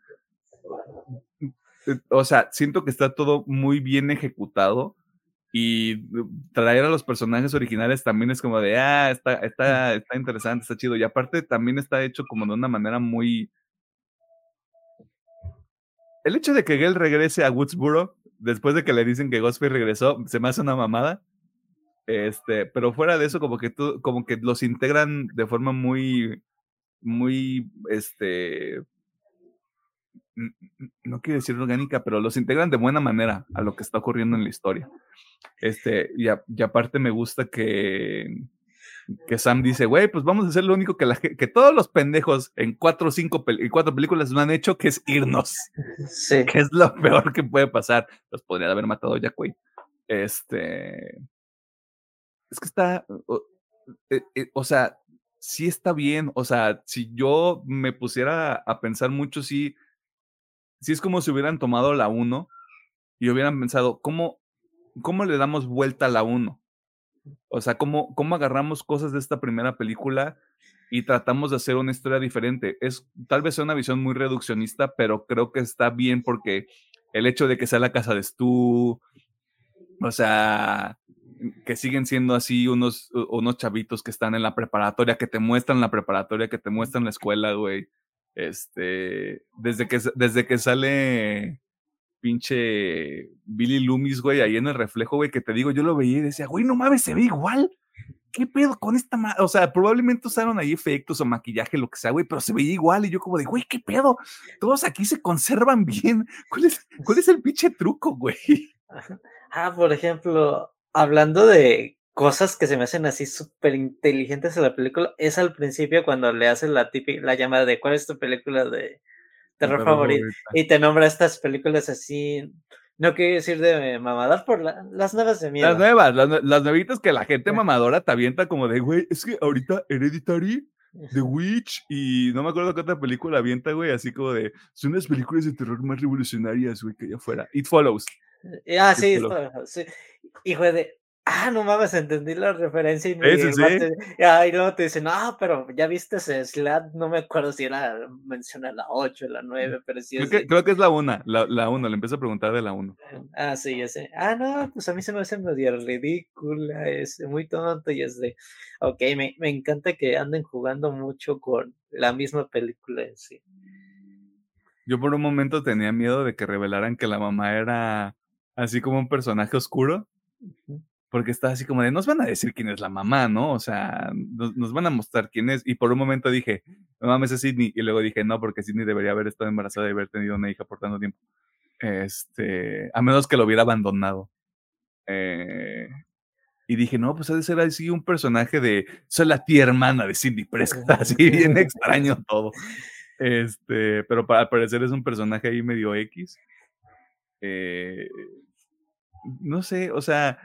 O sea, siento que está todo muy bien ejecutado y traer a los personajes originales también es como de, ah, está, está, está interesante, está chido. Y aparte también está hecho como de una manera muy... El hecho de que Gale regrese a Woodsboro, después de que le dicen que Ghostface regresó, se me hace una mamada. Este, pero fuera de eso, como que tú, como que los integran de forma muy, muy, este, no quiero decir orgánica, pero los integran de buena manera a lo que está ocurriendo en la historia. Este, y, aparte me gusta que, que Sam dice, güey, pues vamos a hacer lo único que, la, que todos los pendejos en cuatro o cinco cuatro películas no han hecho, que es irnos. Sí. Que es lo peor que puede pasar. Los podría haber matado Jack Wade. Este. Es que está. O, eh, eh, o, sea, sí está bien. O sea, si yo me pusiera a pensar mucho, sí. Sí es como si hubieran tomado la 1 y hubieran pensado, ¿cómo, ¿cómo le damos vuelta a la 1? O sea, ¿cómo, ¿cómo agarramos cosas de esta primera película y tratamos de hacer una historia diferente? Es tal vez sea una visión muy reduccionista, pero creo que está bien porque el hecho de que sea la casa de Stu, o sea, que siguen siendo así unos, unos chavitos que están en la preparatoria, que te muestran la preparatoria, que te muestran la escuela, güey. Este, desde que, desde que sale pinche Billy Loomis, güey, ahí en el reflejo, güey, que te digo, yo lo veía y decía, güey, no mames, se ve igual. ¿Qué pedo con esta? O sea, probablemente usaron ahí efectos o maquillaje, lo que sea, güey, pero se veía igual. Y yo, como de, güey, ¿qué pedo? Todos aquí se conservan bien. ¿Cuál es, cuál es el pinche truco, güey? Ah, por ejemplo, hablando de cosas que se me hacen así súper inteligentes en la película, es al principio cuando le hacen la típica, la llamada de cuál es tu película de terror favorito. Y te nombra estas películas así. No quiero decir de mamador por las nuevas de miedo. Las nuevas, las, las nuevitas que la gente mamadora te avienta como de, güey, es que ahorita Hereditary, The Witch y no me acuerdo qué otra película avienta, güey, así como de, son las películas de terror más revolucionarias, güey, que allá afuera. It Follows. Ah, sí, sí. Hijo de, ah, no mames, entendí la referencia y, luego te dicen, ah, pero ya viste ese Slat, no me acuerdo si era, menciona la 8, la 9, pero sí creo, que, creo que es la 1, la, 1, le empiezo a preguntar de la 1. Ah, sí, ya sé. Ah, no, pues a mí se me hace medio ridícula, es muy tonto y es de, ok, me, me encanta que anden jugando mucho con la misma película en sí. Yo por un momento tenía miedo de que revelaran que la mamá era así como un personaje oscuro. Porque estaba así como de, nos van a decir quién es la mamá, ¿no? O sea, nos, van a mostrar quién es. Y por un momento dije, no mames, es Sidney. Y luego dije, no, porque Sidney debería haber estado embarazada y haber tenido una hija por tanto tiempo. Este, a menos que lo hubiera abandonado. Eh, y dije, no, pues ha de ser así un personaje de, soy la tía hermana de Sidney Prescott, así bien extraño todo. Este, pero para parecer es un personaje ahí medio X. Eh, no sé, o sea,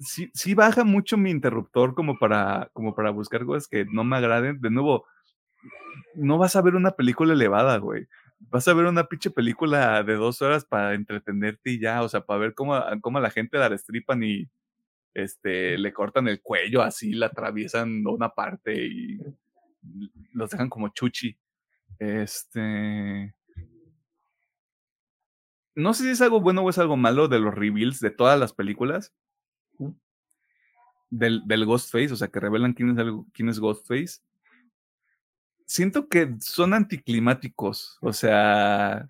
sí, sí, baja mucho mi interruptor como para, como para buscar cosas que no me agraden. De nuevo, no vas a ver una película elevada, güey. Vas a ver una pinche película de dos horas para entretenerte y ya, o sea, para ver cómo, cómo la gente la destripan y este, le cortan el cuello así, la atraviesan una parte y los dejan como chuchi. Este. No sé si es algo bueno o es algo malo de los reveals de todas las películas. Del, del Ghostface, o sea, que revelan quién es, quién es Ghostface. Siento que son anticlimáticos. O sea,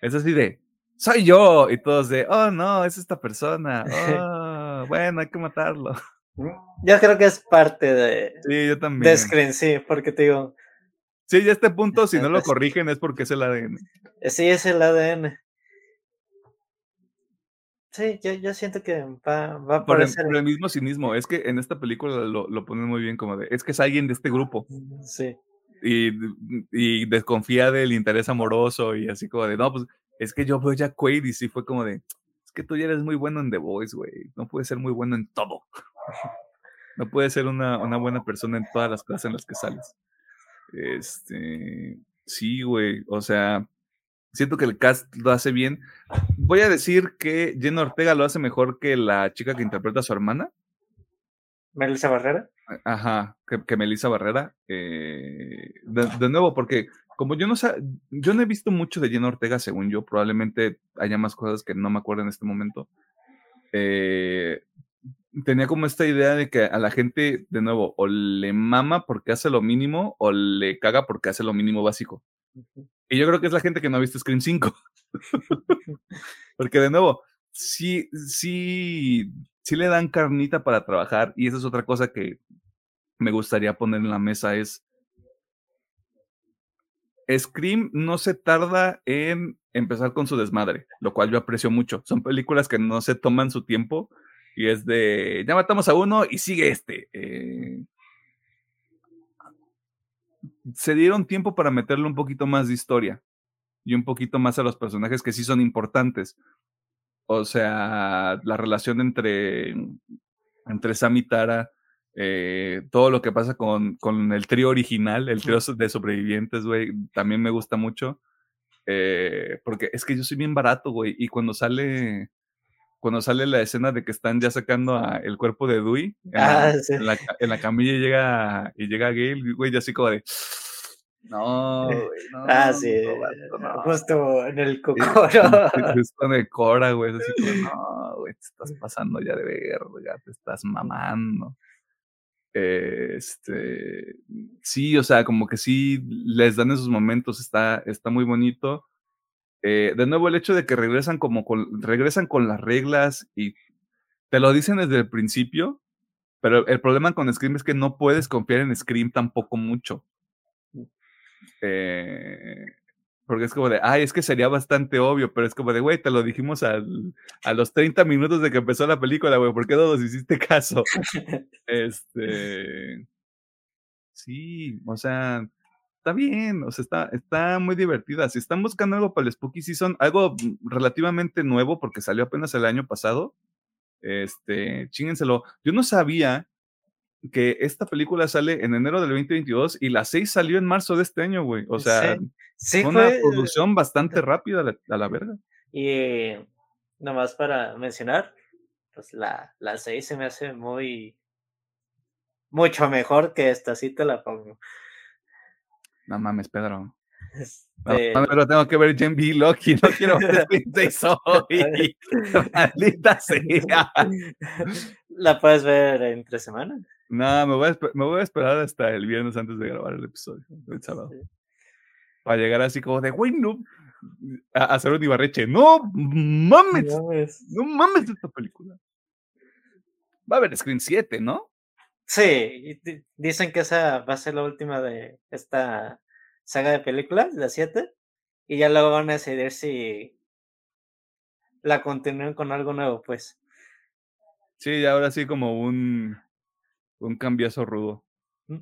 es así de, soy yo. Y todos de, oh no, es esta persona. Oh, bueno, hay que matarlo. Yo creo que es parte de. Sí, yo también. De Screen, sí, porque te digo, Sí, ya a este punto, si no lo corrigen es porque es el ADN. Sí, es el ADN. Sí, yo, yo siento que va, va por, el, por el mismo cinismo. Es que en esta película lo, lo ponen muy bien como de, es que es alguien de este grupo. Mm, sí. Y, y desconfía del interés amoroso y así como de, no, pues es que yo veo ya Quaid y sí fue como de, es que tú ya eres muy bueno en The Voice, güey. No puedes ser muy bueno en todo. No puedes ser una, una buena persona en todas las cosas en las que sales. Este, sí, güey, o sea, siento que el cast lo hace bien. Voy a decir que Jenna Ortega lo hace mejor que la chica que interpreta a su hermana. Melissa Barrera. Ajá, que, Melissa Barrera. Eh, de, nuevo, porque como yo no sé, yo no he visto mucho de Jenna Ortega, según yo, probablemente haya más cosas que no me acuerdo en este momento. Eh, tenía como esta idea de que a la gente, de nuevo, o le mama porque hace lo mínimo o le caga porque hace lo mínimo básico. Y yo creo que es la gente que no ha visto Scream 5. porque de nuevo, sí, sí, sí le dan carnita para trabajar y esa es otra cosa que me gustaría poner en la mesa es Scream no se tarda en empezar con su desmadre, lo cual yo aprecio mucho. Son películas que no se toman su tiempo y es de, ya matamos a uno y sigue este. Eh, se dieron tiempo para meterle un poquito más de historia y un poquito más a los personajes que sí son importantes. O sea, la relación entre, entre Sam y Tara, eh, todo lo que pasa con, con el trío original, el trío de sobrevivientes, güey, también me gusta mucho. Eh, porque es que yo soy bien barato, güey, y cuando sale cuando sale la escena de que están ya sacando a el cuerpo de Dewey en, la, ah, en, la, camilla y llega, y llega Gail, güey, ya así como de... No, güey, no. Ah, sí. Justo en el cocoro. Justo en el cora, güey. Así como, no, güey, te estás pasando ya de verga, te estás mamando. Este, sí, o sea, como que sí les dan esos momentos, está, está muy bonito. Eh, de nuevo, el hecho de que regresan como con, regresan con las reglas y te lo dicen desde el principio, pero el problema con Scream es que no puedes confiar en Scream tampoco mucho. Eh, porque es como de, ay, es que sería bastante obvio, pero es como de, güey, te lo dijimos a los 30 minutos de que empezó la película, güey, ¿por qué no nos hiciste caso? este. Sí, o sea, está bien, o sea, está, está muy divertida. Si están buscando algo para el Spooky Season, algo relativamente nuevo, porque salió apenas el año pasado, este, chíngenselo. Yo no sabía que esta película sale en enero del 2022 y la 6 salió en marzo de este año, güey. O sea, fue una producción bastante rápida a la, verga. Y nomás para mencionar, pues la, la 6 se me hace muy, mucho mejor que esta, sí te la pongo. No mames, Pedro. No, este pero tengo que ver Gen B Loki, no quiero ver hoy. Maldita sea. ¿La puedes ver entre semanas? No, me voy, a, me voy a esperar hasta el viernes antes de grabar el episodio, el sábado. Para llegar así como de, güey, no, a hacer un Ibarreche. No mames. No mames esta película. Va a haber Screen 7, ¿no? Sí, dicen que esa va a ser la última de esta saga de películas, la 7, y ya luego van a decidir si la continúan con algo nuevo, pues. Sí, ahora sí como un, un cambiazo rudo. Mm.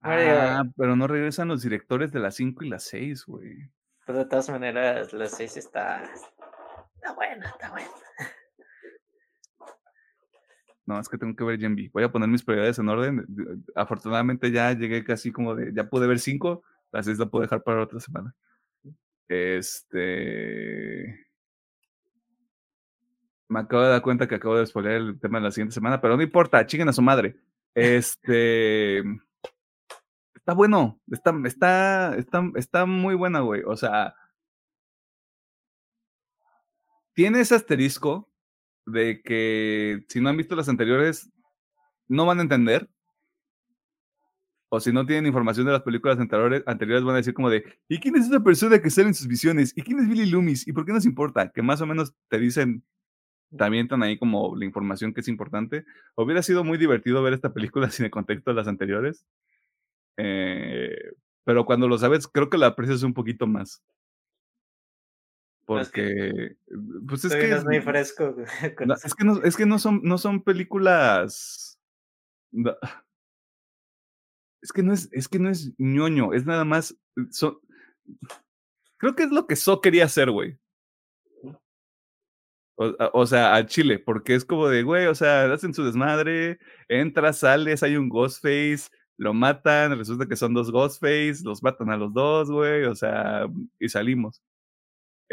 Ah, pero no regresan los directores de las 5 y las 6, güey. Pues de todas maneras, la 6 está, está buena, está buena. No, es que tengo que ver Gen Voy a poner mis prioridades en orden. Afortunadamente ya llegué casi como de, ya pude ver 5, las 6 la puedo dejar para otra semana. Este me acabo de dar cuenta que acabo de spoiler el tema de la siguiente semana, pero no importa, chinguen a su madre. Este. está bueno, está, está, está, está muy buena, güey. O sea. Tiene ese asterisco de que si no han visto las anteriores, no van a entender. O si no tienen información de las películas anteriores, anteriores van a decir como de, ¿y quién es esa persona que sale en sus visiones? ¿Y quién es Billy Loomis? ¿Y por qué nos importa? Que más o menos te dicen también están ahí como la información que es importante. Hubiera sido muy divertido ver esta película sin el contexto de las anteriores. Eh, pero cuando lo sabes, creo que la aprecias un poquito más. Porque, pues es que... Es muy fresco. es, que no, es que no son, no son películas... es que no es, es que no es ñoño, es nada más... creo que es lo que So quería hacer, güey. O, sea, a Chile, porque es como de, güey, o sea, hacen su desmadre, entras, sales, hay un Ghostface, lo matan, resulta que son dos Ghostface, los matan a los dos, güey, o sea, y salimos.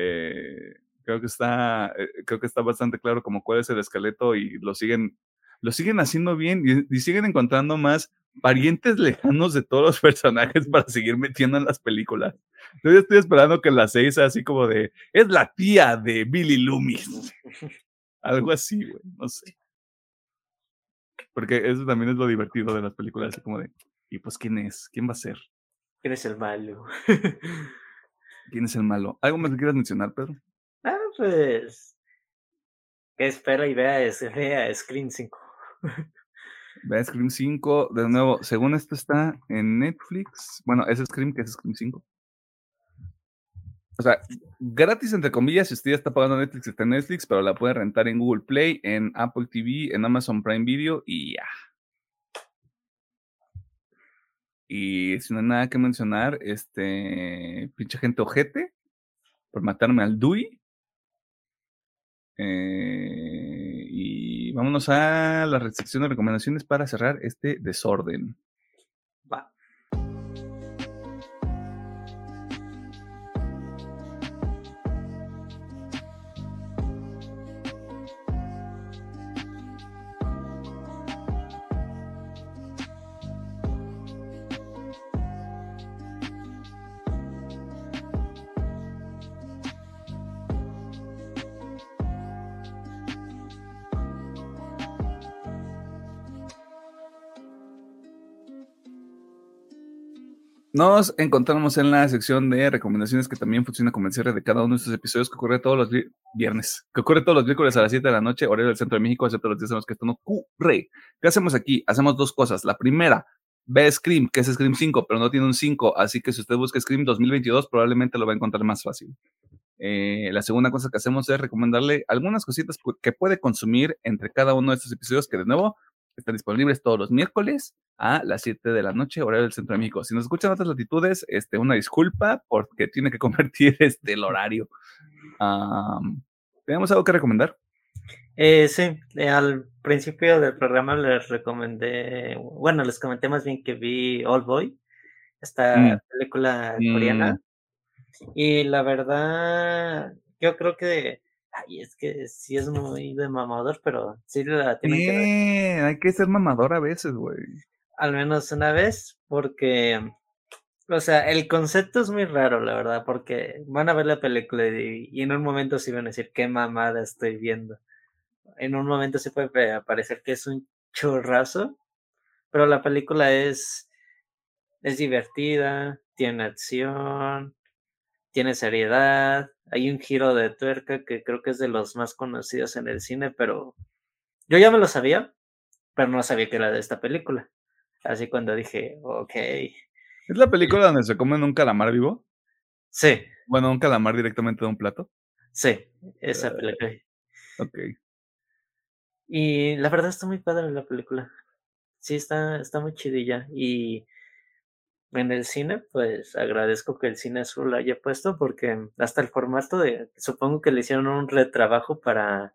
Eh, creo que está, eh, creo que está bastante claro como cuál es el esqueleto y lo siguen, lo siguen haciendo bien y, y siguen encontrando más parientes lejanos de todos los personajes para seguir metiendo en las películas. Yo estoy esperando que la seis sea así como de, es la tía de Billy Loomis. Algo así, güey, no sé. Porque eso también es lo divertido de las películas, así como de, ¿y pues quién es? ¿Quién va a ser? ¿Quién es el malo? ¿Quién es el malo? ¿Algo más que quieras mencionar, Pedro? Ah, pues. Que espera y vea, vea Screen 5. Ve Scream 5, de nuevo, según esto está en Netflix. Bueno, es Scream, que es Scream 5. O sea, gratis entre comillas, si usted ya está pagando Netflix, está en Netflix, pero la puede rentar en Google Play, en Apple TV, en Amazon Prime Video y ya. Y si no hay nada que mencionar, este pinche gente ojete por matarme al Dewey. Eh, y vámonos a la sección de recomendaciones para cerrar este desorden. Nos encontramos en la sección de recomendaciones que también funciona como el cierre de cada uno de estos episodios que ocurre todos los viernes, que ocurre todos los miércoles a las 7 de la noche, horario del centro de México, excepto los días en los que esto no ocurre. ¿Qué hacemos aquí? Hacemos dos cosas. La primera, ve Scream, que es Scream 5, pero no tiene un 5, así que si usted busca Scream 2022, probablemente lo va a encontrar más fácil. Eh, la segunda cosa que hacemos es recomendarle algunas cositas que puede consumir entre cada uno de estos episodios, que de nuevo están disponibles todos los miércoles a las 7 de la noche, horario del Centro de México. Si nos escuchan otras latitudes, este, una disculpa porque tiene que convertir este, el horario. ¿Tenemos algo que recomendar? Eh, sí, eh, al principio del programa les recomendé, bueno, les comenté más bien que vi All Boy, esta mm. película coreana. Mm. Y la verdad, yo creo que Ay, es que sí es muy de mamador, pero sí la tiene que ver. Hay que ser mamador a veces, güey al menos una vez, porque, o sea, el concepto es muy raro, la verdad, porque van a ver la película y, en un momento sí van a decir, qué mamada estoy viendo. En un momento se puede parecer que es un churrazo, pero la película es, es divertida, tiene acción, tiene seriedad, hay un giro de tuerca que creo que es de los más conocidos en el cine, pero yo ya me lo sabía, pero no sabía que era de esta película. Así cuando dije, ok. ¿Es la película donde se comen un calamar vivo? Sí. Bueno, un calamar directamente de un plato. Sí, esa película. Ok. Y la verdad está muy padre la película. Sí, está, está muy chidilla. Y en el cine, pues agradezco que el cine azul haya puesto porque hasta el formato de, supongo que le hicieron un retrabajo para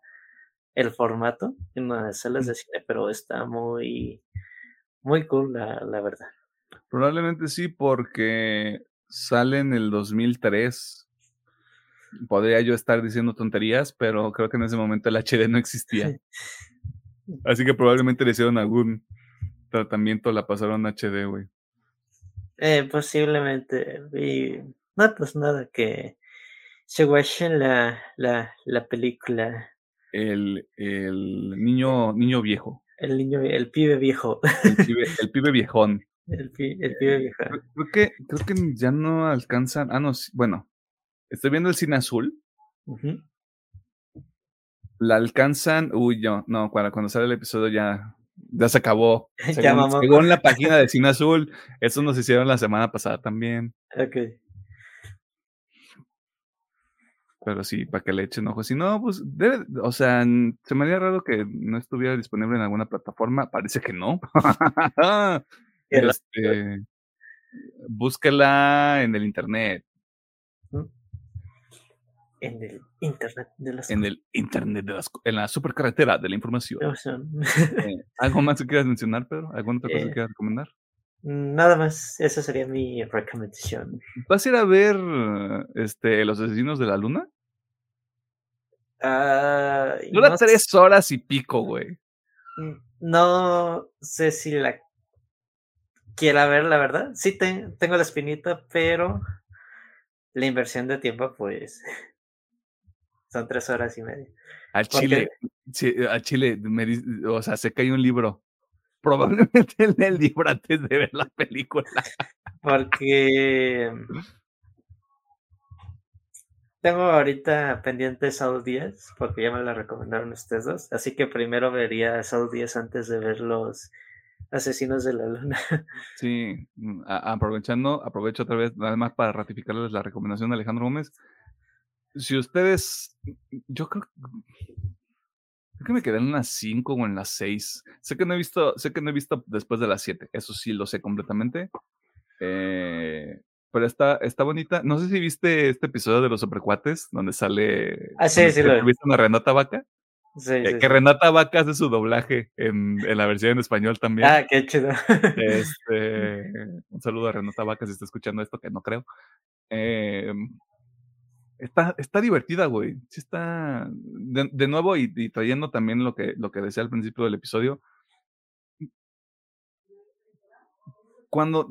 el formato en las salas de cine, pero está muy, muy cool, la, la verdad. Probablemente sí, porque sale en el 2003. Podría yo estar diciendo tonterías, pero creo que en ese momento el HD no existía. Así que probablemente le hicieron algún tratamiento, la pasaron HD, güey. Eh, posiblemente. Y no, pues nada, que se watchen la, la, la película. El, el niño, niño viejo. El niño, el pibe viejo. El pibe, el pibe viejón. El, pi, el pibe viejo. Creo que, creo que ya no alcanzan. Ah, no, bueno. Estoy viendo el cine azul. La alcanzan. Uy, yo, no, cuando, cuando sale el episodio ya, ya se acabó. Según, según la página de Cine Azul, eso nos hicieron la semana pasada también. Ok. Pero sí, para que le echen ojo. Si no, pues debe, o sea, se me haría raro que no estuviera disponible en alguna plataforma. Parece que no. Este, búsquela en el internet, En el internet de las en el internet de las, en la supercarretera de la información. Eh, ¿Algo más que quieras mencionar, Pedro? ¿Alguna otra cosa que Eh, quieras recomendar? Nada más, esa sería mi recomendación. ¿Vas a ir a ver este, Los Asesinos de la Luna? Ah, Dura no, tres horas y pico, güey. no sé si la quiera ver, la verdad. Sí te- tengo la espinita, pero la inversión de tiempo, pues, son tres horas y media. Al Chile, sí, a Chile, me o sea, sé que hay un libro. Probablemente lee el libro antes de ver la película. Porque tengo ahorita pendiente Saul 10, porque ya me la recomendaron ustedes dos. Así que primero vería Saul 10 antes de ver los Asesinos de la Luna. Sí, mm, aprovechando, aprovecho otra vez, nada más para ratificarles la recomendación de Alejandro Gómez. Si ustedes, yo creo, creo que me quedé en las 5 o en las 6. Sé que no he visto, sé que no he visto después de las 7, eso sí lo sé completamente. Eh, pero está, está bonita. No sé si viste este episodio de los supercuates, donde sale. Ah, sí, sí lo vi. entrevistan a Renata Vaca. Sí, Eh, sí, que. Renata Vaca hace su doblaje en, en la versión en español también. Ah, qué chido. Este, un saludo a Renata Vaca si está escuchando esto, que no creo. Eh, está, está divertida, güey. Sí está. De, de nuevo, y, y trayendo también lo que, lo que decía al principio del episodio. Cuando.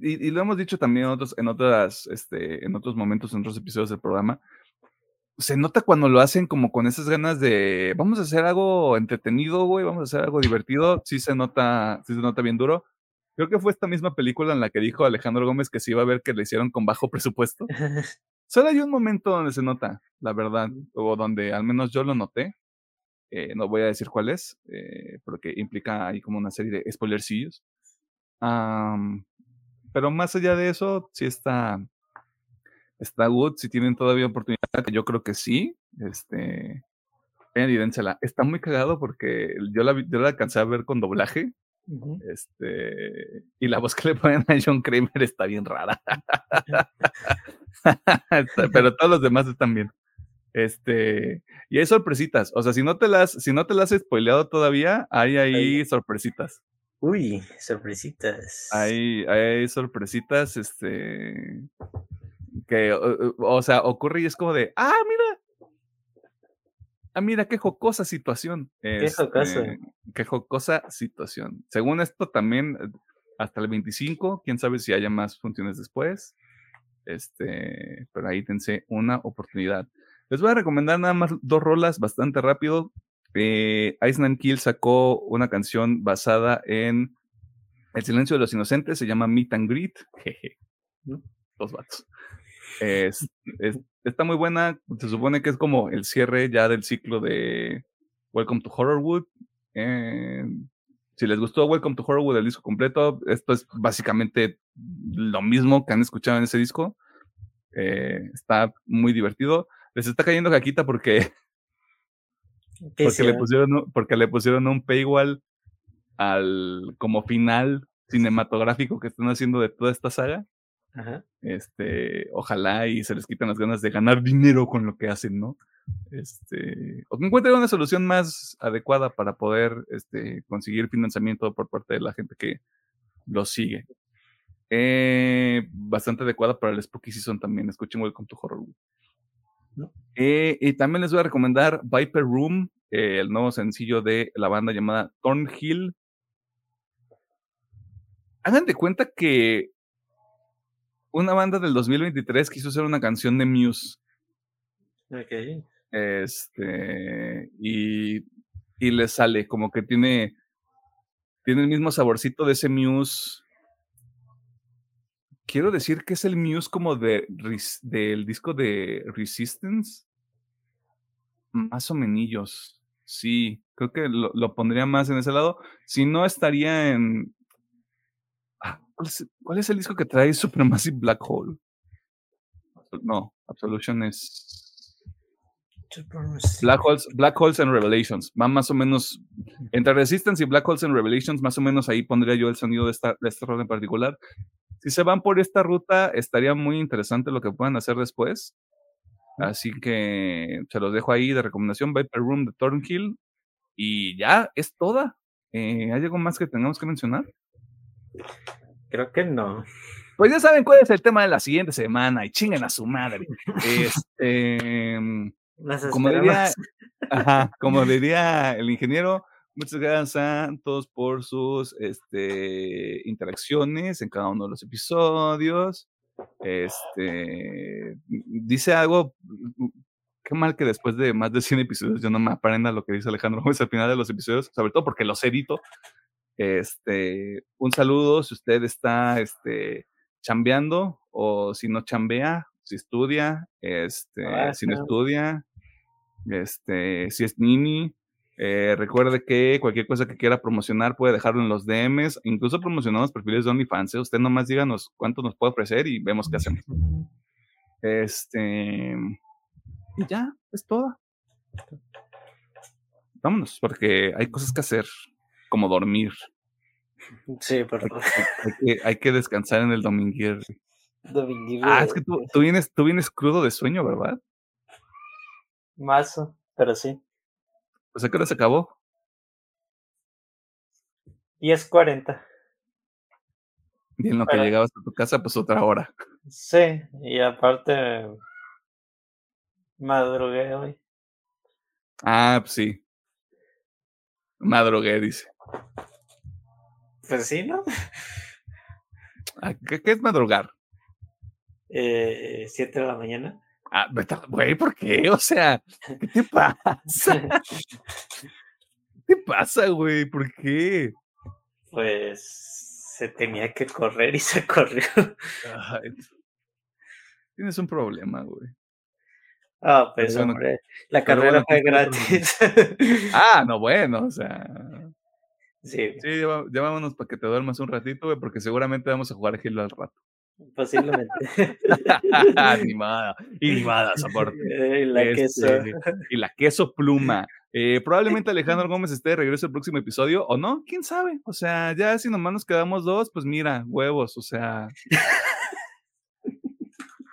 Y, y lo hemos dicho también en otros, en otras, este, en otros momentos, en otros episodios del programa. Se nota cuando lo hacen como con esas ganas de vamos a hacer algo entretenido, güey, vamos a hacer algo divertido. Sí se nota, sí se nota bien duro. Creo que fue esta misma película en la que dijo Alejandro Gómez que se iba a ver que le hicieron con bajo presupuesto. Solo hay un momento donde se nota, la verdad, o donde al menos yo lo noté. Eh, no voy a decir cuál es, eh, porque implica ahí como una serie de spoilercillos. Am, pero más allá de eso, sí está, está good. Si tienen todavía oportunidad, que yo creo que sí, este, vean y dénsela. Está muy cagado porque yo la, yo la alcancé a ver con doblaje. Este, y la voz que le ponen a John Kramer está bien rara. Está- Pero todos los demás están bien. Este, y hay sorpresitas. O sea, si no te las, si no te las he spoileado todavía, hay ahí sorpresitas. Uy, sorpresitas. Hay, hay sorpresitas, este, que, o, o- o sea, ocurre y es como de, ah, mira. Ah, mira, qué jocosa situación. Qué jocoso. Este, Qué jocosa situación. Según esto, también eh, hasta el 25, quién sabe si haya más funciones después. Este, pero ahí tense una oportunidad. Les voy a recomendar nada más dos rolas bastante rápido. Eh, Iceland Kill sacó una canción basada en El silencio de los inocentes, se llama Meet and Greet. Jeje. Dos vatos. Es, está muy buena. Se supone que es como el cierre ya del ciclo de Welcome to Horrorwood. Eh, si les gustó Welcome to Horrorwood, el disco completo, esto es básicamente lo mismo que han escuchado en ese disco. Eh, está muy divertido. Les está cayendo caquita porque, porque, le pusieron, porque le pusieron un paywall al como final cinematográfico que están haciendo de toda esta saga. Este, ojalá y se les quiten las ganas de ganar dinero con lo que hacen, ¿no? Este, o que encuentren una solución más adecuada para poder este, conseguir financiamiento por parte de la gente que los sigue. Eh, bastante adecuada para el Spooky Season también. Escuchen Welcome to Horror. Eh, y también les voy a recomendar Viper Room, eh, el nuevo sencillo de la banda llamada Thornhill. Hagan de cuenta que una banda del 2023 quiso hacer una canción de Muse. Ok. Este, y, y le sale como que tiene, tiene el mismo saborcito de ese Muse. Quiero decir que es el Muse como de, del disco de Resistance. Más o menos. Sí, creo que lo, lo pondría más en ese lado. Si no, estaría en, ¿Cuál es, el disco que trae Supremacy Black Hole? No, Absolution es. Black Holes, Black Holes and Revelations. Va más o menos. Entre Resistance y Black Holes and Revelations, más o menos ahí pondría yo el sonido de esta, de esta ruta en particular. Si se van por esta ruta, estaría muy interesante lo que puedan hacer después. Así que se los dejo ahí de recomendación: Viper Room de Thornhill. Y ya, es toda. Eh, ¿Hay algo más que tengamos que mencionar? Creo que no. Pues ya saben cuál es el tema de la siguiente semana y chinguen a su madre. Este, como, diría, como diría el ingeniero, muchas gracias a todos por sus este, interacciones en cada uno de los episodios. Este, dice algo, qué mal que después de más de 100 episodios yo no me aprenda lo que dice Alejandro Gómez al final de los episodios, sobre todo porque los edito este, un saludo si usted está este, chambeando o si no chambea, si estudia, este, ah, si no estudia, este, si es nini. Eh, recuerde que cualquier cosa que quiera promocionar puede dejarlo en los DMs, incluso promocionamos perfiles de OnlyFans. ¿eh? Usted nomás díganos cuánto nos puede ofrecer y vemos qué hacemos. Este. Y ya, es todo. Vámonos, porque hay cosas que hacer como dormir. Sí, perdón. Hay, que, descansar en el dominguer. Ah, es que tú, tú, vienes, tú vienes crudo de sueño, ¿verdad? Más, pero sí. Pues a qué hora se acabó? Y es 40. Y en lo que llegabas a tu casa, pues otra hora. Sí, y aparte madrugué hoy. Ah, pues sí. Madrugué, dice. Pues sí, ¿no? Ah, ¿Qué, es madrugar? Eh, siete de la mañana. Ah, güey, ¿por qué? O sea, ¿qué te pasa? ¿Qué te pasa, güey? ¿Por qué? Pues se tenía que correr y se corrió. tienes un problema, güey. Ah, pues hombre, la carrera fue gratis. ah, no, bueno, o sea. Sí. Sí, ya, vámonos para que te duermas un ratito, güey, porque seguramente vamos a jugar Halo al rato. Posiblemente. animada, animada, soporte. Y la queso. Este, y la queso pluma. Eh, probablemente Alejandro Gómez esté de regreso el próximo episodio, o no, quién sabe. O sea, ya si nomás nos quedamos dos, pues mira, huevos, o sea.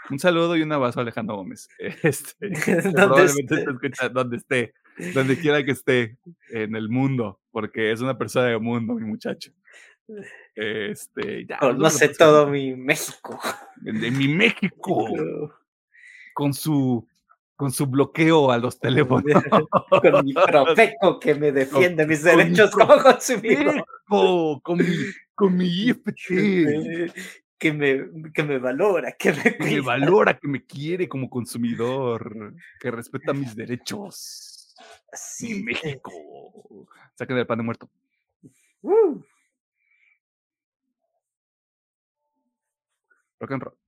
Un saludo y un abrazo a Alejandro Gómez. Este, probablemente esté? donde esté, donde quiera que esté en el mundo, porque es una persona de mundo, mi muchacho. Este, ya, Conoce todo mi México. De, mi México. Con su con su bloqueo a los teléfonos. con mi profeco que me defiende mis derechos como consumidor. Con mi, con mi IFT que me, que me valora, que me, que me valora, que me quiere como consumidor, que respeta mis derechos. Sí, México. Saquen el pan de muerto. Uh. Rock and roll.